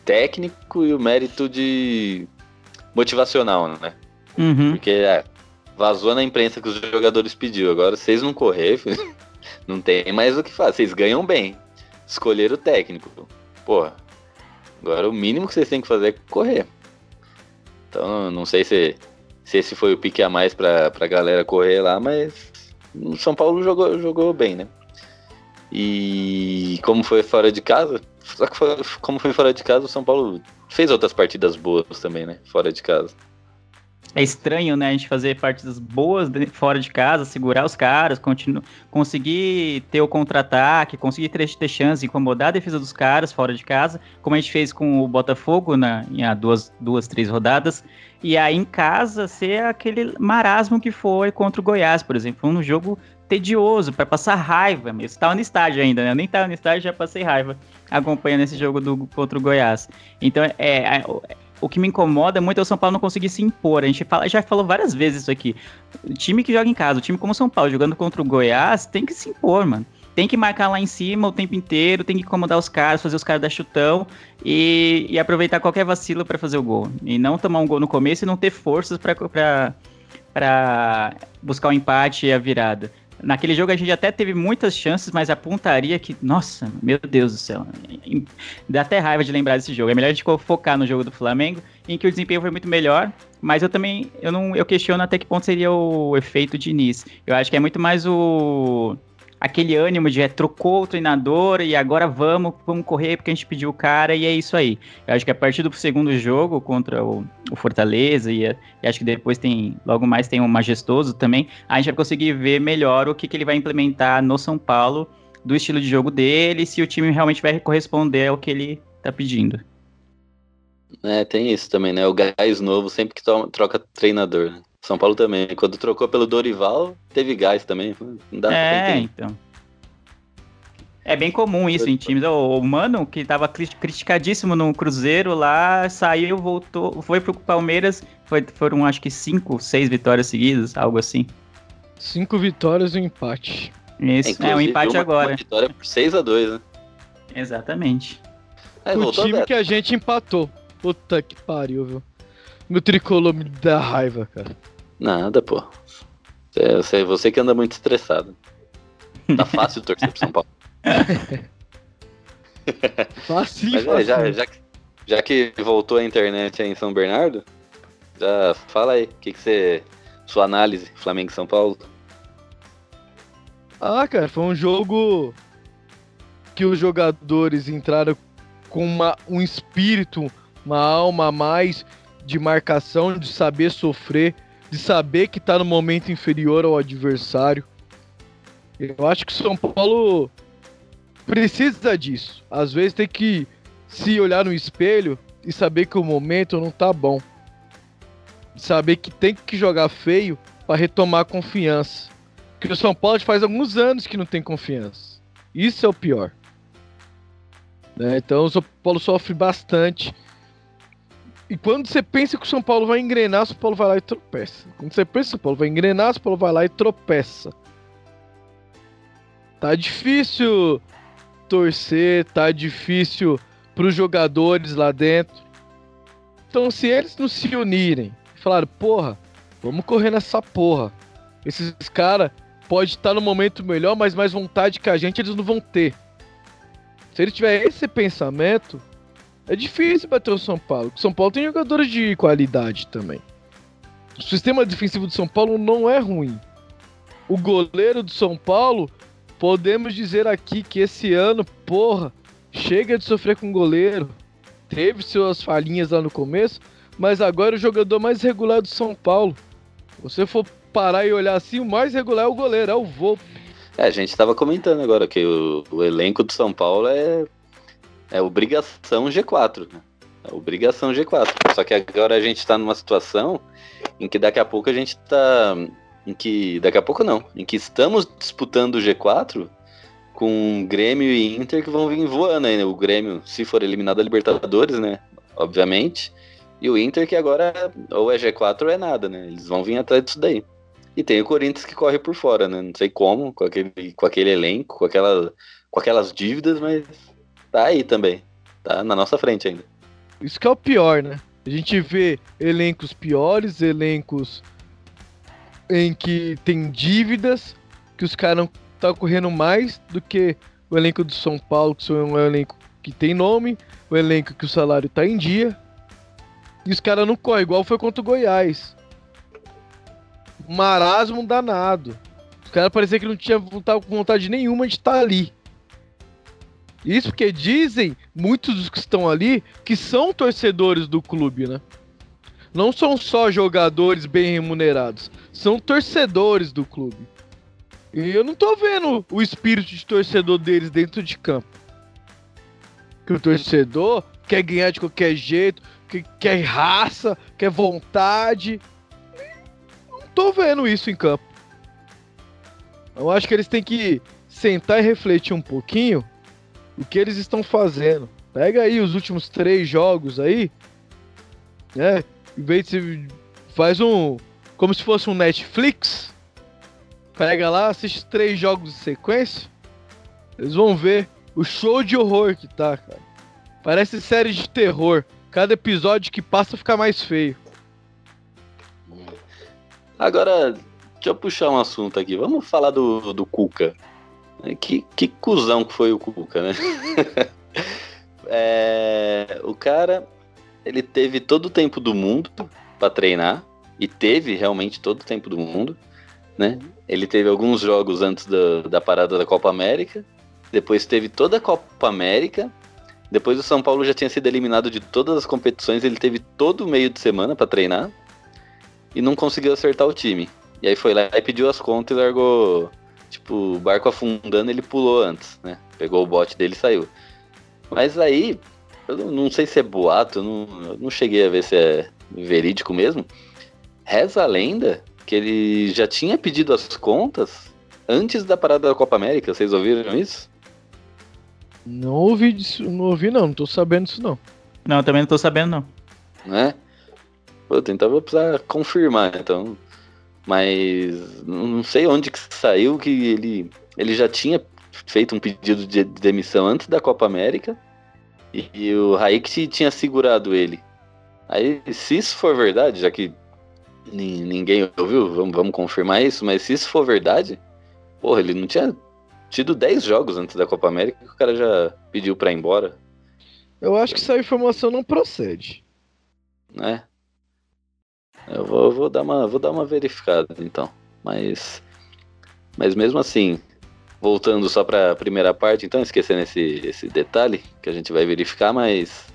técnico e o mérito de motivacional, né? Uhum. Porque é, vazou na imprensa que os jogadores pediu. Agora, vocês não correr, (laughs) não tem mais o que fazer. Vocês ganham bem. Escolher o técnico. Porra. Agora o mínimo que vocês têm que fazer é correr. Então, não sei se, se esse foi o pique a mais pra, pra galera correr lá, mas o São Paulo jogou, jogou bem, né? E como foi fora de casa, só que foi, como foi fora de casa, o São Paulo fez outras partidas boas também, né? Fora de casa. É estranho, né, a gente fazer partidas boas fora de casa, segurar os caras, conseguir ter o contra-ataque, conseguir ter, ter chance, incomodar a defesa dos caras fora de casa, como a gente fez com o Botafogo na, em há duas, duas, três rodadas. E aí em casa ser aquele marasmo que foi contra o Goiás, por exemplo. Foi um jogo tedioso, para passar raiva. Eu estava no estádio ainda, né? Eu nem estava no estádio, já passei raiva acompanhando esse jogo do, contra o Goiás. Então, é, é, o que me incomoda muito é o São Paulo não conseguir se impor. A gente fala, já falou várias vezes isso aqui. O time que joga em casa, o time como o São Paulo jogando contra o Goiás, tem que se impor, mano. Tem que marcar lá em cima o tempo inteiro, tem que incomodar os caras, fazer os caras dar chutão e, e aproveitar qualquer vacilo para fazer o gol. E não tomar um gol no começo e não ter forças para buscar o empate e a virada. Naquele jogo a gente até teve muitas chances, mas a pontaria que, nossa, meu Deus do céu. Dá até raiva de lembrar desse jogo. É melhor a gente focar no jogo do Flamengo, em que o desempenho foi muito melhor, mas eu também eu não eu questiono até que ponto seria o efeito de Diniz. Eu acho que é muito mais o aquele ânimo de é, trocou o treinador e agora vamos, vamos correr porque a gente pediu o cara e é isso aí. Eu acho que a partir do segundo jogo contra o, o Fortaleza e, e, acho que depois tem, logo mais tem o Majestoso também, a gente vai conseguir ver melhor o que, que ele vai implementar no São Paulo, do estilo de jogo dele, se o time realmente vai corresponder ao que ele tá pedindo. É, tem isso também, né? O gás novo sempre que troca treinador. São Paulo também. Quando trocou pelo Dorival, teve gás também. Não dá é, então. É bem comum isso em times. O, Mano, que tava criticadíssimo no Cruzeiro lá, saiu, voltou, foi pro Palmeiras. Foi, foram acho que cinco, seis vitórias seguidas, algo assim. Cinco vitórias e um empate. Isso, é, é um empate uma, agora. Uma vitória por 6x2, né? Exatamente. É, o time que a gente empatou. Puta que pariu, viu? Meu tricolor me dá raiva, cara. Nada, pô. Você, você que anda muito estressado. Tá fácil (laughs) torcer pro São Paulo. (laughs) fácil, Mas é, já, já, já, que voltou a internet aí em São Bernardo, já fala aí, o que, que você. Sua análise, Flamengo e São Paulo? Ah, cara, foi um jogo que os jogadores entraram com uma, um espírito, uma alma a mais de marcação, de saber sofrer, de saber que está no momento inferior ao adversário. Eu acho que o São Paulo precisa disso. Às vezes tem que se olhar no espelho e saber que o momento não tá bom. Saber que tem que jogar feio para retomar a confiança. Que o São Paulo faz alguns anos que não tem confiança. Isso é o pior. Né? Então o São Paulo sofre bastante. E quando você pensa que o São Paulo vai engrenar, o São Paulo vai lá e tropeça. Quando você pensa que o São Paulo vai engrenar, o São Paulo vai lá e tropeça. Tá difícil torcer, tá difícil pros jogadores lá dentro. Então, se eles não se unirem e falarem, porra, vamos correr nessa porra. Esses caras podem estar no momento melhor, mas mais vontade que a gente eles não vão ter. Se ele tiver esse pensamento, é difícil bater o São Paulo. O São Paulo tem jogadores de qualidade também. O sistema defensivo do São Paulo não é ruim. O goleiro do São Paulo, podemos dizer aqui que esse ano, porra, chega de sofrer com goleiro. Teve suas falhinhas lá no começo, mas agora o jogador mais regular do São Paulo. Você for parar e olhar assim, o mais regular é o goleiro, é o Volpe. É, a gente estava comentando agora que o, o, elenco do São Paulo é, é obrigação G4, né? É obrigação G4. Só que agora a gente está numa situação em que daqui a pouco a gente está. Em que. Daqui a pouco não. Em que estamos disputando o G4 com Grêmio e Inter que vão vir voando aí, né? O Grêmio, se for eliminado da Libertadores, né? Obviamente. E o Inter que agora ou é G4 ou é nada, né? Eles vão vir atrás disso daí. E tem o Corinthians que corre por fora, né? Não sei como, com aquele, com aquele elenco, com, aquela, com aquelas dívidas, mas tá aí também. Tá na nossa frente ainda. Isso que é o pior, né? A gente vê elencos piores, elencos em que tem dívidas, que os caras estão correndo mais do que o elenco do São Paulo, que é um elenco que tem nome, o elenco que o salário tá em dia. E os caras não correm, igual foi contra o Goiás marasmo danado. Os caras pareciam que não tinham vontade nenhuma de estar ali. Isso porque dizem muitos dos que estão ali que são torcedores do clube, né? Não são só jogadores bem remunerados, são torcedores do clube. E eu não tô vendo o espírito de torcedor deles dentro de campo. Que o torcedor quer ganhar de qualquer jeito, que quer raça, quer vontade tô vendo isso em campo. Eu acho que eles têm que sentar e refletir um pouquinho o que eles estão fazendo. Pega aí os últimos três jogos aí, né? Em de faz um como se fosse um Netflix, pega lá, assiste três jogos em sequência, eles vão ver o show de horror que tá, cara. Parece série de terror. Cada episódio que passa fica mais feio. Agora, deixa eu puxar um assunto aqui. Vamos falar do, do Cuca. Que, que cuzão que foi o Cuca, né? (laughs) é, o cara, ele teve todo o tempo do mundo para treinar. E teve realmente todo o tempo do mundo, né? Ele teve alguns jogos antes da, da parada da Copa América. Depois teve toda a Copa América. Depois o São Paulo já tinha sido eliminado de todas as competições. Ele teve todo o meio de semana para treinar e não conseguiu acertar o time. E aí foi lá e pediu as contas e largou. Tipo, o barco afundando, ele pulou antes, né? Pegou o bote dele e saiu. Mas aí, eu não sei se é boato, eu não, eu não cheguei a ver se é verídico mesmo. Reza a lenda que ele já tinha pedido as contas antes da parada da Copa América. Vocês ouviram isso? Não ouvi disso, não ouvi não, não tô sabendo disso não. Não, também não tô sabendo não. Né? Puta, então vou precisar confirmar, então. Mas não sei onde que saiu que ele, ele já tinha feito um pedido de demissão antes da Copa América e, e o Raik tinha segurado ele. Aí, se isso for verdade, já que ninguém ouviu, vamos, vamos confirmar isso, mas se isso for verdade, porra, ele não tinha tido 10 jogos antes da Copa América que o cara já pediu pra ir embora. Eu acho que essa informação não procede. Né? Eu vou, vou, dar uma, vou dar uma verificada, então. Mas, mas mesmo assim, voltando só para a primeira parte, então, esquecendo esse, esse detalhe que a gente vai verificar, mas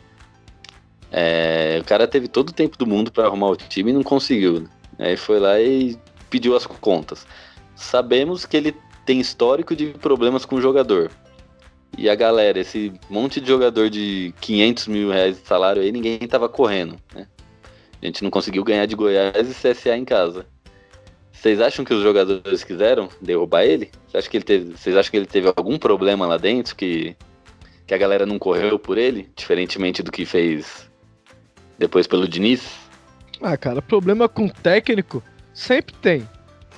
é, o cara teve todo o tempo do mundo para arrumar o time e não conseguiu. Né? Aí foi lá e pediu as contas. Sabemos que ele tem histórico de problemas com o jogador. E a galera, esse monte de jogador de 500 mil reais de salário aí, ninguém tava correndo, né? A gente não conseguiu ganhar de Goiás e CSA em casa. Vocês acham que os jogadores quiseram derrubar ele? Vocês acham que ele teve, vocês acham que ele teve algum problema lá dentro que, que a galera não correu por ele? Diferentemente do que fez depois pelo Diniz? Ah, cara, problema com técnico sempre tem.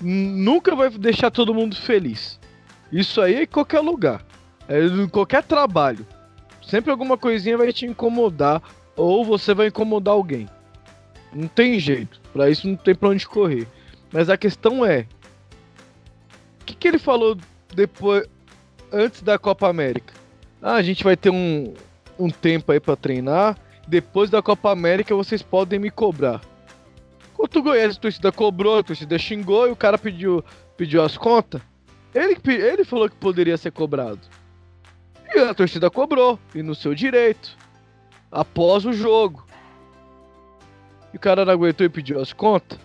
Nunca vai deixar todo mundo feliz. Isso aí é em qualquer lugar. É em qualquer trabalho. Sempre alguma coisinha vai te incomodar. Ou você vai incomodar alguém. Não tem jeito. Para isso não tem pra onde correr. Mas a questão é. O que, que ele falou depois. Antes da Copa América? Ah, a gente vai ter um, um tempo aí para treinar. Depois da Copa América vocês podem me cobrar. Quanto o Goiás a torcida cobrou, a torcida xingou e o cara pediu, pediu as contas. Ele, ele falou que poderia ser cobrado. E a torcida cobrou, e no seu direito. Após o jogo. E o cara não aguentou e pediu as contas.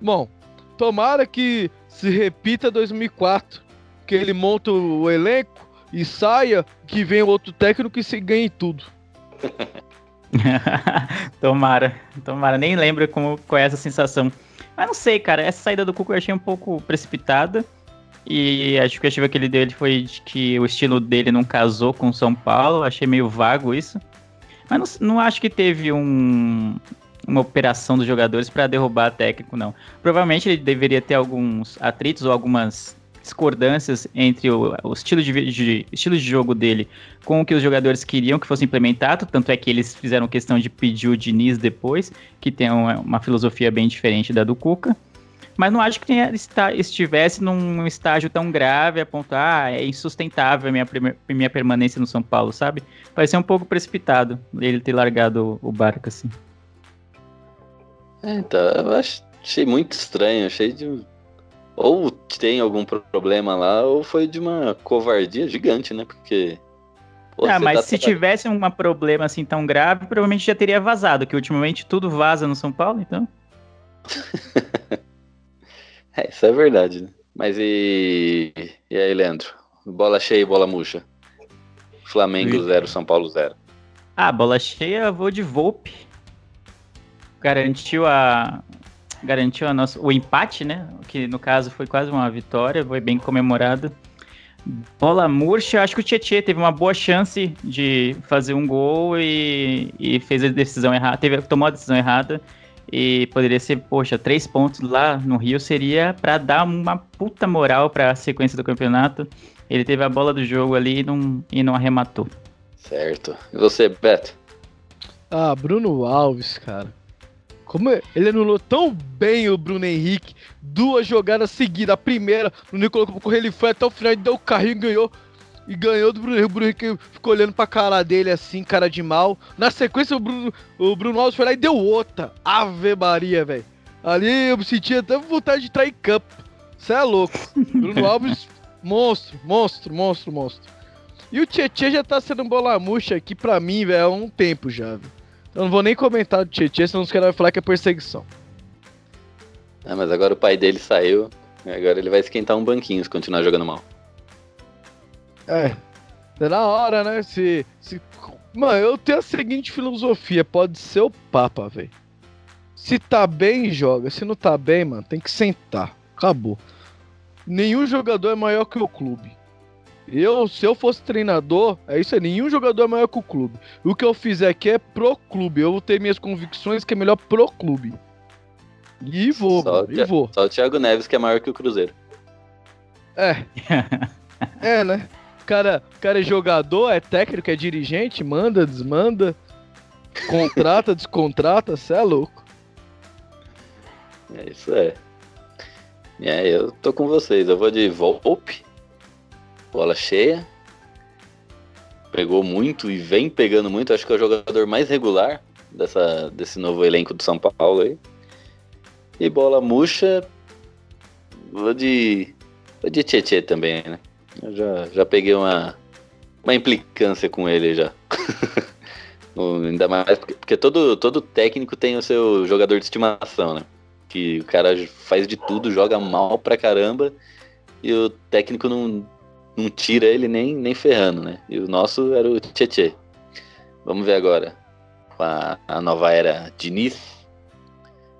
Bom, tomara que se repita 2004. Que ele monta o elenco e saia, que venha outro técnico e se ganhe tudo. (laughs) tomara, tomara. Nem lembro como, qual é essa sensação. Mas não sei, cara. Essa saída do Cuco eu achei um pouco precipitada. E a justificativa que ele deu ele foi de que o estilo dele não casou com São Paulo. Achei meio vago isso. Mas não, não acho que teve um, uma operação dos jogadores para derrubar técnico, não. Provavelmente ele deveria ter alguns atritos ou algumas discordâncias entre o, o estilo, de, de, estilo de jogo dele com o que os jogadores queriam que fosse implementado, tanto é que eles fizeram questão de pedir o Diniz depois, que tem uma, uma filosofia bem diferente da do Cuca. Mas não acho que tenha, estivesse num estágio tão grave a ponto, ah, é insustentável a minha, minha permanência no São Paulo, sabe? Parecia um pouco precipitado ele ter largado o barco assim. É, então, eu achei muito estranho, achei de ou tem algum problema lá, ou foi de uma covardia gigante, né? Porque. Pô, ah, mas tá se tivesse um problema assim tão grave, provavelmente já teria vazado, que ultimamente tudo vaza no São Paulo, então. (laughs) é, isso é verdade, né? Mas e. E aí, Leandro? Bola cheia e bola murcha. Flamengo 0, São Paulo 0. Ah, bola cheia, vou de Volpe. Garantiu a, garantiu a nossa, o empate, né? Que no caso foi quase uma vitória, foi bem comemorado. Bola murcha, acho que o Tietchan teve uma boa chance de fazer um gol e, e fez a decisão errada, teve, tomou a decisão errada e poderia ser, poxa, três pontos lá no Rio seria para dar uma puta moral para a sequência do campeonato. Ele teve a bola do jogo ali e não, e não arrematou. Certo. E você, Beto? Ah, Bruno Alves, cara. Como ele anulou tão bem o Bruno Henrique, duas jogadas seguidas. A primeira, o Nico colocou pra correr, ele foi até o final e deu o carrinho e ganhou. E ganhou do Bruno Henrique. O Bruno Henrique ficou olhando pra cara dele assim, cara de mal. Na sequência, o Bruno, o Bruno Alves foi lá e deu outra. Ave Maria, velho. Ali eu me sentia até vontade de trair campo. Você é louco. Bruno (laughs) Alves, monstro, monstro, monstro, monstro. E o Tietchan já tá sendo bola murcha aqui pra mim, velho, há um tempo já, velho. Eu não vou nem comentar do Tietchan, senão os caras vão falar que é perseguição. Ah, mas agora o pai dele saiu, agora ele vai esquentar um banquinho se continuar jogando mal. É, é na hora, né? Se, se... Mano, eu tenho a seguinte filosofia, pode ser o Papa, velho. Se tá bem, joga. Se não tá bem, mano, tem que sentar. Acabou. Nenhum jogador é maior que o clube. Eu, se eu fosse treinador, é isso aí, nenhum jogador é maior que o clube. O que eu fizer aqui é pro clube. Eu vou ter minhas convicções que é melhor pro clube. E vou, só, e vou. Só o Thiago Neves que é maior que o Cruzeiro. É. (laughs) é, né? O cara, cara é jogador, é técnico, é dirigente, manda, desmanda, contrata, (laughs) descontrata, cê é louco. É isso é. É, eu tô com vocês. Eu vou de Volpe bola cheia. Pegou muito e vem pegando muito. Acho que é o jogador mais regular dessa, desse novo elenco do São Paulo aí. E bola murcha. Vou de. Vou de Tietê também, né? Eu já, já peguei uma, uma implicância com ele já. (laughs) Ainda mais porque, porque, todo, todo técnico tem o seu jogador de estimação, né? Que o cara faz de tudo, joga mal pra caramba e o técnico não, não tira ele nem, nem ferrando, né? E o nosso era o Tietê. Vamos ver agora, com a, a nova era Diniz,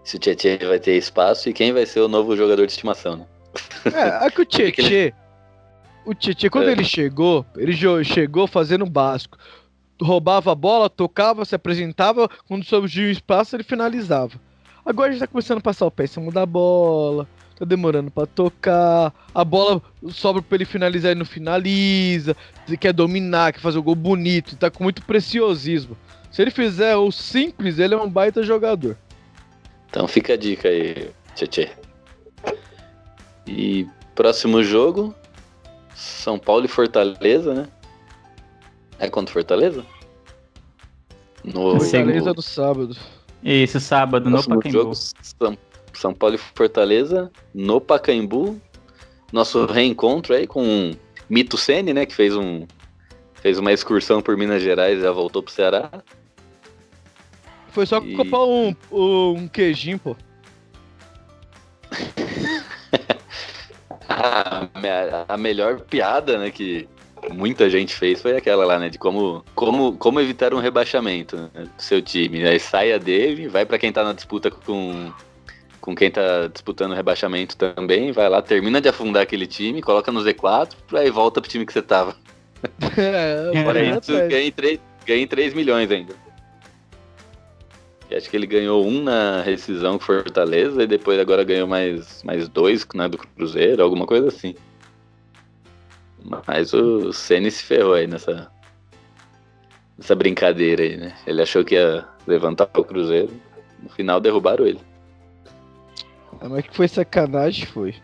se o Tietê vai ter espaço e quem vai ser o novo jogador de estimação, né? É, é que o (laughs) Tietê. O Tietê, quando É. ele chegou, ele chegou fazendo o básico. Roubava a bola, tocava, se apresentava, quando surgia o espaço, ele finalizava. Agora já tá começando a passar o pé em cima da bola, tá demorando pra tocar, a bola sobra pra ele finalizar e não finaliza, ele quer dominar, quer fazer o gol bonito, tá com muito preciosismo. Se ele fizer o simples, ele é um baita jogador. Então fica a dica aí, Tietê. E próximo jogo, São Paulo e Fortaleza, né? É contra Fortaleza? No Fortaleza do sábado. Isso, sábado, no próximo Pacaembu. jogo, São, São Paulo e Fortaleza, no Pacaembu. Nosso reencontro aí com o Mito Sene, né? Que fez um fez uma excursão por Minas Gerais e já voltou pro Ceará. Foi só E- comprar um, um queijinho, pô. (laughs) A, a melhor piada, né, que muita gente fez foi aquela lá, né, de como, como, como evitar um rebaixamento né, do seu time. Aí saia dele, vai pra quem tá na disputa com, com quem tá disputando o rebaixamento também, vai lá, termina de afundar aquele time, coloca no Z4, aí volta pro time que você tava. É, Fora vai isso, ganhei 3, ganhei 3 milhões ainda. E acho que ele ganhou um na rescisão com Fortaleza e depois agora ganhou mais, mais dois né, do Cruzeiro, alguma coisa assim. Mas o Ceni se ferrou aí nessa, nessa brincadeira aí, né? Ele achou que ia levantar o Cruzeiro, no final derrubaram ele. Ah, mas que foi sacanagem, foi.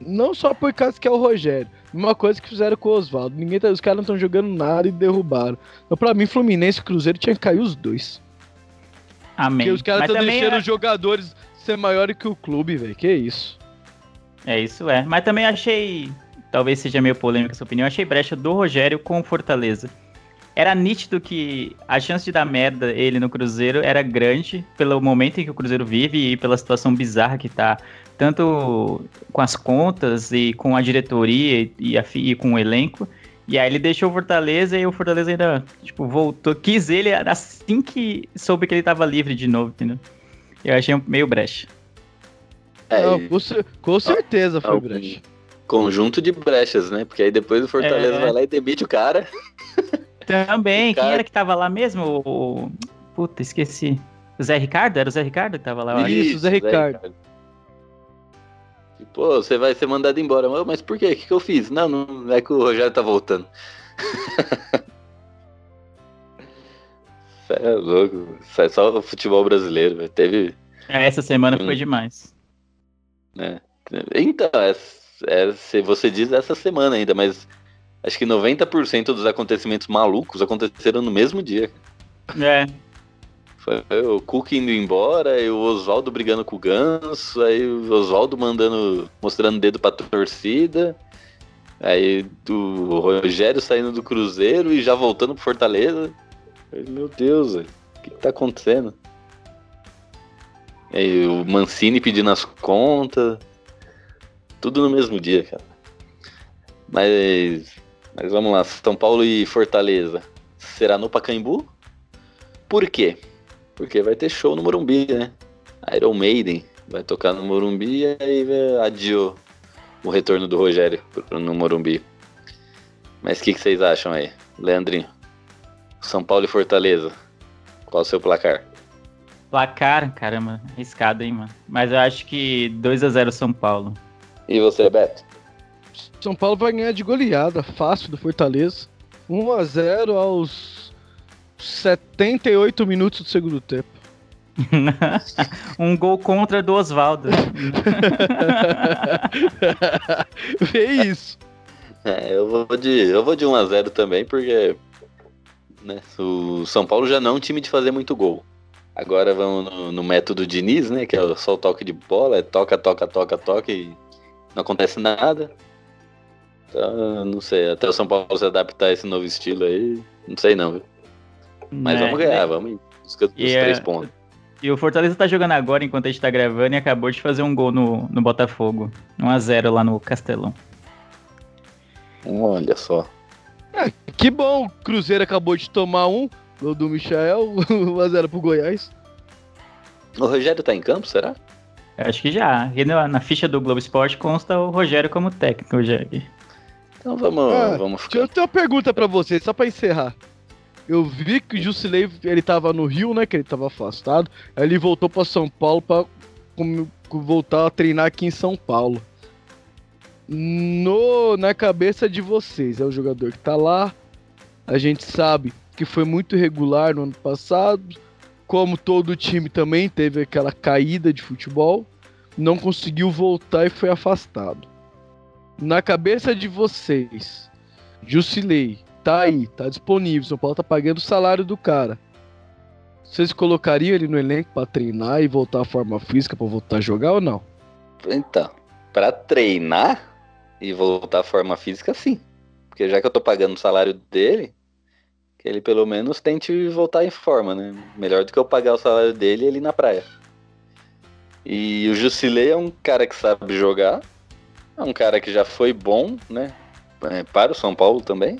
Não só por causa que é o Rogério. Uma coisa que fizeram com o Oswaldo. Ninguém tá, os caras não estão jogando nada e derrubaram. Então, pra mim, Fluminense e Cruzeiro tinha que cair os dois. Amém. Porque os caras estão deixando é- os jogadores ser maiores que o clube, velho. Que isso. É, isso é. Mas também achei, talvez seja meio polêmica essa opinião, achei brecha do Rogério com o Fortaleza. Era nítido que a chance de dar merda ele no Cruzeiro era grande pelo momento em que o Cruzeiro vive e pela situação bizarra que tá, tanto com as contas e com a diretoria e, a, e com o elenco. E aí ele deixou o Fortaleza e o Fortaleza ainda, tipo, voltou, quis ele assim que soube que ele tava livre de novo, entendeu? Eu achei meio brecha. É, Não, com, com certeza foi algum brecha. conjunto de brechas, né? Porque aí depois o Fortaleza É. vai lá e demite o cara. Também, quem Ricardo. era que tava lá mesmo? O... o- Puta, esqueci. O Zé Ricardo? Era o Zé Ricardo que tava lá? acho. Isso, Zé Ricardo. E, Pô, você vai ser mandado embora. Mas- Mas por quê? O que, que eu fiz? Não, não é que o Rogério tá voltando. (laughs) Cê é louco. Isso é só o futebol brasileiro, velho. Teve. É, Essa semana Hum. foi demais. né? Então, é, é, se você diz essa semana ainda, mas acho que 90% dos acontecimentos malucos aconteceram no mesmo dia. É, Foi o Cook indo embora, e o Oswaldo brigando com o Ganso, aí o Oswaldo mandando, mostrando o dedo pra torcida, aí o Rogério saindo do Cruzeiro e já voltando pro Fortaleza. Meu Deus, o que, que tá acontecendo? Aí o Mancini pedindo as contas, tudo no mesmo dia, cara. Mas, mas vamos lá, São Paulo e Fortaleza. Será no Pacaembu? Por quê? Porque vai ter show no Morumbi, né? Iron Maiden vai tocar no Morumbi e aí adiou o retorno do Rogério no Morumbi. Mas o que, que vocês acham aí? Leandrinho, São Paulo e Fortaleza. Qual o seu placar? placar, caramba, arriscado, hein, mano. Mas eu acho que 2 a 0 São Paulo. E você, Beto? São Paulo vai ganhar de goleada, fácil do Fortaleza. 1 a 0 aos 78 minutos do segundo tempo. (laughs) um gol contra do Oswaldo. Vê (laughs) isso. É, eu vou de, eu vou de 1 a 0 também, porque né, o São Paulo já não é um time de fazer muito gol. Agora vamos no, no método Diniz, né? Que é só o toque de bola, é toca, toca, toca, toca e não acontece nada. Então, não sei, até o São Paulo se adaptar a esse novo estilo aí, não sei não, viu? Mas É, vamos ganhar, vamos em busca dos E, é, três pontos. E o Fortaleza tá jogando agora enquanto a gente tá gravando e acabou de fazer um gol no, no Botafogo. 1x0 lá no Castelão. Olha só. É, que bom, o Cruzeiro acabou de tomar um, gol do Michael, (laughs) 1x0 pro Goiás. O Rogério tá em campo, será? Acho que já. E na, na ficha do Globo Esporte consta o Rogério como técnico já. Então vamos, Ah, vamos Deixa ficar. eu ter uma pergunta pra você, só pra encerrar. Eu vi que o Jusilei, ele tava no Rio, né, que ele tava afastado, aí ele voltou pra São Paulo com- voltar a treinar aqui em São Paulo. No, na cabeça de vocês, é o jogador que tá lá, a gente sabe que foi muito regular no ano passado, como todo time também teve aquela caída de futebol, não conseguiu voltar e foi afastado. Na cabeça de vocês, Jusilei, tá aí, tá disponível, São Paulo tá pagando o salário do cara. Vocês colocariam ele no elenco pra treinar e voltar à forma física pra voltar a jogar ou não? Então, pra treinar e voltar à forma física, sim. Porque já que eu tô pagando o salário dele, que ele pelo menos tente voltar em forma, né? Melhor do que eu pagar o salário dele ele na praia. E o Jusilei é um cara que sabe jogar, é um cara que já foi bom, né? É, para o São Paulo também.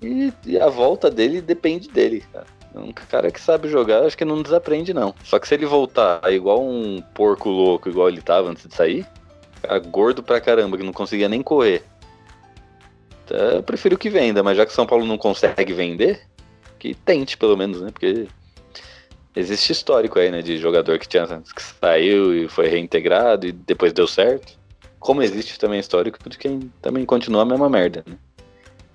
E, e a volta dele depende dele, cara. É um cara que sabe jogar, acho que não desaprende, não. Só que se ele voltar igual um porco louco, igual ele tava antes de sair, cara gordo pra caramba, que não conseguia nem correr. Então, eu prefiro que venda, mas já que São Paulo não consegue vender, que tente pelo menos, né? Porque existe histórico aí, né? De jogador que, tinha, que saiu e foi reintegrado e depois deu certo. Como existe também histórico de quem também continua a mesma merda, né?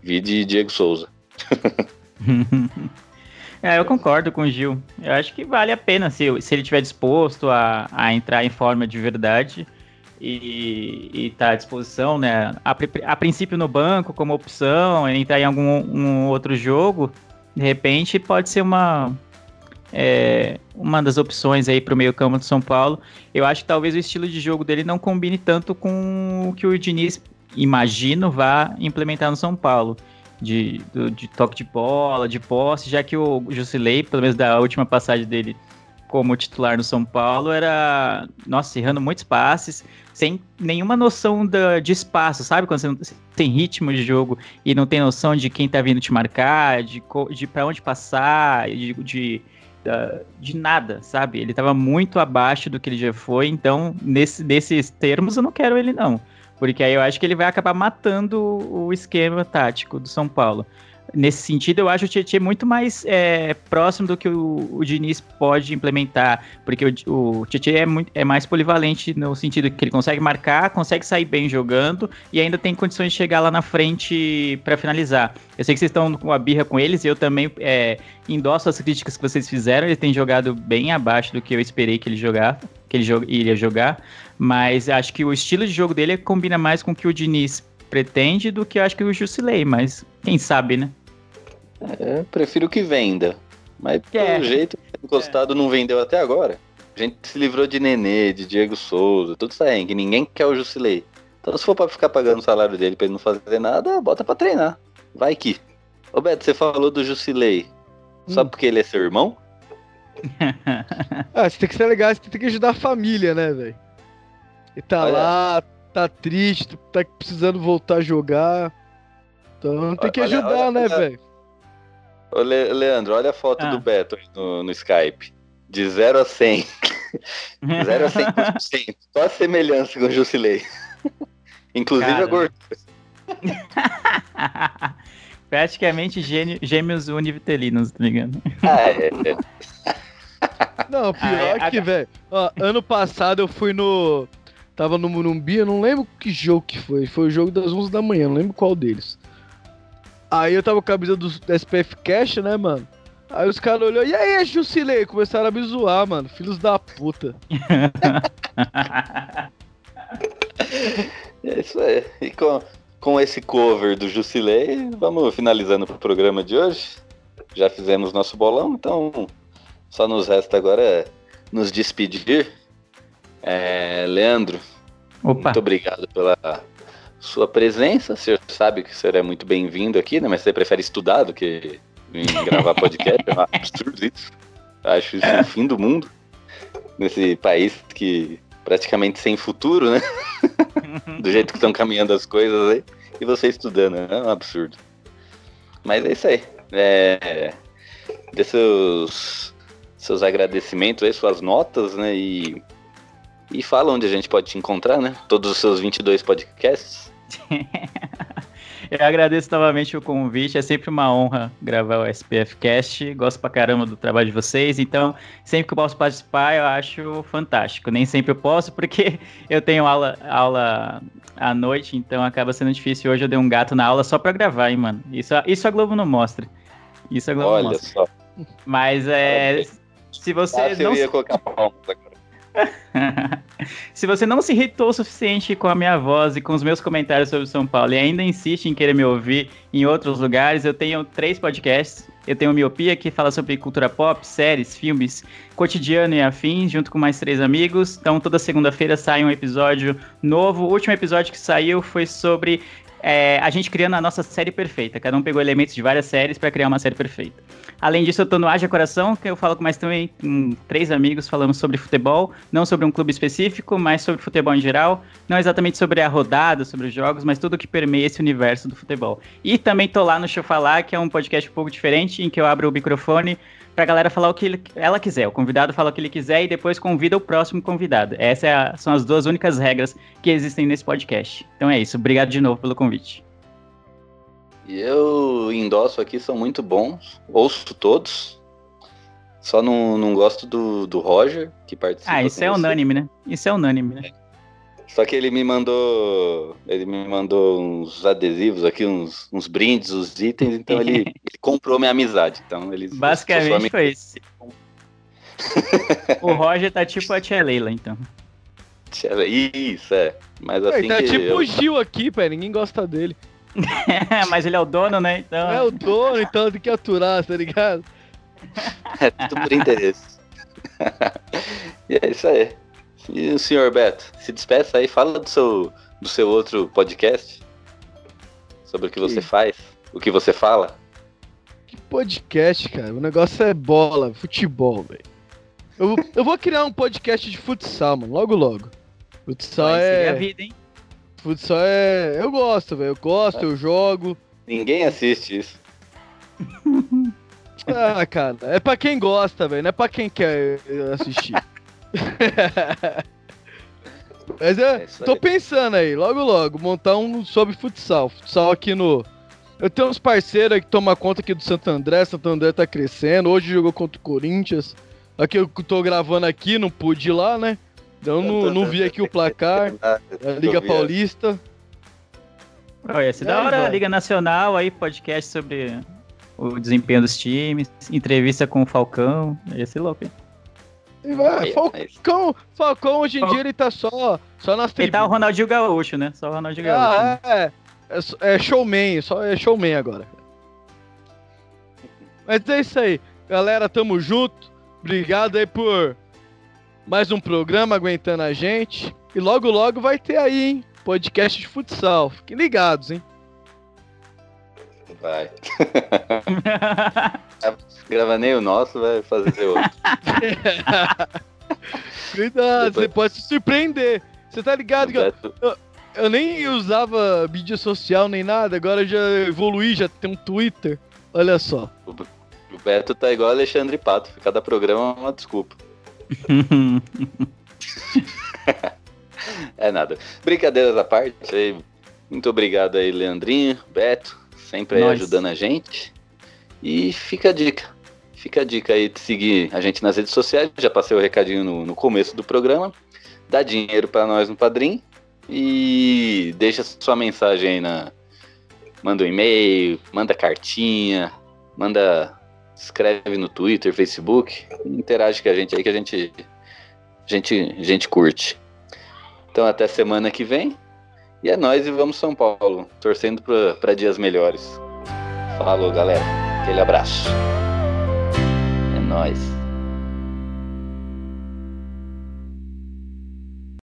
Vi de Diego Souza. (laughs) É, eu concordo com o Gil. Eu acho que vale a pena se, se ele estiver disposto a, a entrar em forma de verdade e, e tá à disposição, né? A, a princípio no banco como opção, entrar em algum um outro jogo, de repente pode ser uma é, uma das opções aí para o meio campo do São Paulo. Eu acho que talvez o estilo de jogo dele não combine tanto com o que o Diniz, imagino, vá implementar no São Paulo de, de toque de bola, de posse, já que o Jusilei, pelo menos da última passagem dele como titular no São Paulo, era, nossa, errando muitos passes, sem nenhuma noção da- de espaço, sabe? Quando você não tem ritmo de jogo e não tem noção de quem tá vindo te marcar, de, de para onde passar, de, de, de nada, sabe? Ele tava muito abaixo do que ele já foi, então, nesse, nesses termos, eu não quero ele, não. Porque aí eu acho que ele vai acabar matando o esquema tático do São Paulo. Nesse sentido, eu acho o Tietchan muito mais é, próximo do que o, o Diniz pode implementar, porque o, o Tietchan é, muito, é mais polivalente no sentido que ele consegue marcar, consegue sair bem jogando e ainda tem condições de chegar lá na frente para finalizar. Eu sei que vocês estão com a birra com eles, e eu também é, endosso as críticas que vocês fizeram. Ele tem jogado bem abaixo do que eu esperei que ele jogar, que ele jo- iria jogar, mas acho que o estilo de jogo dele combina mais com o que o Diniz pretende do que acho que o Jusilei, mas quem sabe, né? É, prefiro que venda. Mas pelo É. jeito, encostado não vendeu até agora. A gente se livrou de Nenê, de Diego Souza, tudo isso aí, que ninguém quer o Jusilei. Então se for pra ficar pagando o salário dele pra ele não fazer nada, bota pra treinar. Vai que. Ô Beto, você falou do Jusilei. Só Hum. porque ele é seu irmão? (laughs) Ah, você tem que ser legal, você tem que ajudar a família, né, velho? E tá Olha. lá, tá triste, tá precisando voltar a jogar. Então tem que ajudar, olha- né, olha- velho? Ô Le- Leandro, olha a foto Ah. do Beto aí no, no Skype. De 0 a 100. 0 a 100%. (laughs) Só a semelhança com o Jusilei. Inclusive Cara. a gordura. (laughs) Praticamente gênio- gêmeos univitelinos, tá ligado? Ah, é, é. Não, pior Ah, é, que, a- velho. Ano passado eu fui no. Tava no Morumbi, eu não lembro que jogo que foi. Foi o jogo das 11 da manhã, não lembro qual deles. Aí eu tava com a camisa do SPF Cash, né, mano? Aí os caras olhou, e aí, Jusilei? Começaram a me zoar, mano. Filhos da puta. (laughs) É isso aí. E com, com esse cover do Jusilei, vamos finalizando pro programa de hoje. Já fizemos nosso bolão, então só nos resta agora nos despedir. É, Leandro, Opa, muito obrigado pela sua presença. O senhor sabe que o senhor é muito bem-vindo aqui, né? Mas você prefere estudar do que vir (laughs) gravar podcast. É um absurdo isso. Acho isso o fim do mundo. Nesse país que praticamente sem futuro, né? do jeito que estão caminhando as coisas aí. E você estudando, é um absurdo. Mas é isso aí. É, dê seus, seus agradecimentos aí, suas notas, né? E, e fala onde a gente pode te encontrar, né? Todos os seus 22 podcasts. (laughs) Eu agradeço novamente o convite, é sempre uma honra gravar o SPF Cast. Gosto pra caramba do trabalho de vocês, então sempre que eu posso participar, eu acho fantástico. Nem sempre eu posso, porque (laughs) eu tenho aula, aula à noite, então acaba sendo difícil. Hoje eu dei um gato na aula só pra gravar, hein, mano. Isso, isso a Globo não mostra. Isso a Globo Olha não mostra. só. Mas é. Parabéns. Se você Ah, não eu ia colocar. (laughs) se você não se irritou o suficiente com a minha voz e com os meus comentários sobre São Paulo e ainda insiste em querer me ouvir em outros lugares, eu tenho três podcasts. Eu tenho Miopia, que fala sobre cultura pop, séries, filmes, cotidiano e afins, junto com mais três amigos. Então, toda segunda-feira sai um episódio novo. O último episódio que saiu foi sobre é, a gente criando a nossa série perfeita. Cada um pegou elementos de várias séries para criar uma série perfeita. Além disso, eu tô no Haja Coração, que eu falo com mais também com três amigos falando sobre futebol, não sobre um clube específico, mas sobre futebol em geral, não exatamente sobre a rodada, sobre os jogos, mas tudo que permeia esse universo do futebol. E também tô lá no Show Falar, que é um podcast um pouco diferente, em que eu abro o microfone pra galera falar o que ele- ela quiser. O convidado fala o que ele quiser e depois convida o próximo convidado. Essas é são as duas únicas regras que existem nesse podcast. Então é isso. Obrigado de novo pelo convite. E eu endosso aqui, são muito bons. Ouço todos. Só não, não gosto do, do Roger, que participa. Ah, isso é você. unânime, né? Isso é unânime, né? Só que ele me mandou. Ele me mandou uns adesivos aqui, uns, uns brindes, os itens, então ele, (laughs) ele comprou minha amizade. Então ele. Basicamente foi isso. o Roger tá tipo a tia Leila, então. (laughs) Isso, é. Mas assim Ele tá que. tipo eu- o Gil aqui, pé. Ninguém gosta dele. (laughs) Mas ele é o dono, né? Então. É o dono, então tem que aturar, tá ligado? É tudo por interesse. e é isso aí. E o senhor Beto, se despeça aí, fala do seu, do seu outro podcast. Sobre o que você Que- faz, o que você fala. Que podcast, cara. O negócio é bola, futebol, velho. Eu, eu vou criar um podcast de futsal, mano, logo logo. Futsal Vai seguir a é. vida, hein? Futsal é. Eu gosto, velho. Eu gosto, eu jogo. Ninguém assiste isso. Ah, cara, é pra quem gosta, velho. Não é pra quem quer assistir. (laughs) (laughs) Mas É é, tô aí. pensando aí, logo logo, montar um sobre futsal. Futsal aqui no. Eu tenho uns parceiros aí que tomam conta aqui do Santo André. Santo André tá crescendo. Hoje jogou contra o Corinthians. Aqui eu tô gravando aqui, não pude ir lá, né? Então não, não vi aqui o placar. (laughs) Ah, A Liga eu é. Paulista. Olha, esse É, da hora, vai. Liga Nacional, aí podcast sobre o desempenho dos times, entrevista com o Falcão, ia ser louco, hein? E vai, Falcão, Falcão hoje em Fal- dia ele tá só, só nas Ele tá o. Ronaldinho Gaúcho, né? Só o Ronaldinho Gaúcho. né? Ah, é, é, é showman, só é showman agora. Mas é isso aí, galera, tamo junto. Obrigado aí por mais um programa aguentando a gente. E logo logo vai ter aí, hein? Podcast de futsal. Fiquem ligados, hein? Vai. (laughs) Grava nem o nosso, vai fazer outro. (laughs) Cuidado, Depois- você pode se surpreender. Você tá ligado que eu, Beto- eu nem usava mídia social nem nada, agora eu já evoluí, já tem um Twitter. Olha só. O Beto tá igual Alexandre Pato, cada programa é uma desculpa. (laughs) É nada. Brincadeiras à parte, muito obrigado aí, Leandrinho, Beto, sempre aí ajudando a gente. E fica a dica. Fica a dica aí de seguir a gente nas redes sociais. Já passei o recadinho no, no começo do programa. Dá dinheiro pra nós no Padrim. E deixa sua mensagem aí na. Manda um e-mail, manda cartinha, manda. Escreve no Twitter, Facebook. Interage com a gente aí que a gente. A gente, a gente curte. Então até semana que vem. E é nóis e vamos São Paulo. Torcendo pra dias melhores. Falou, galera. Aquele abraço. É nóis.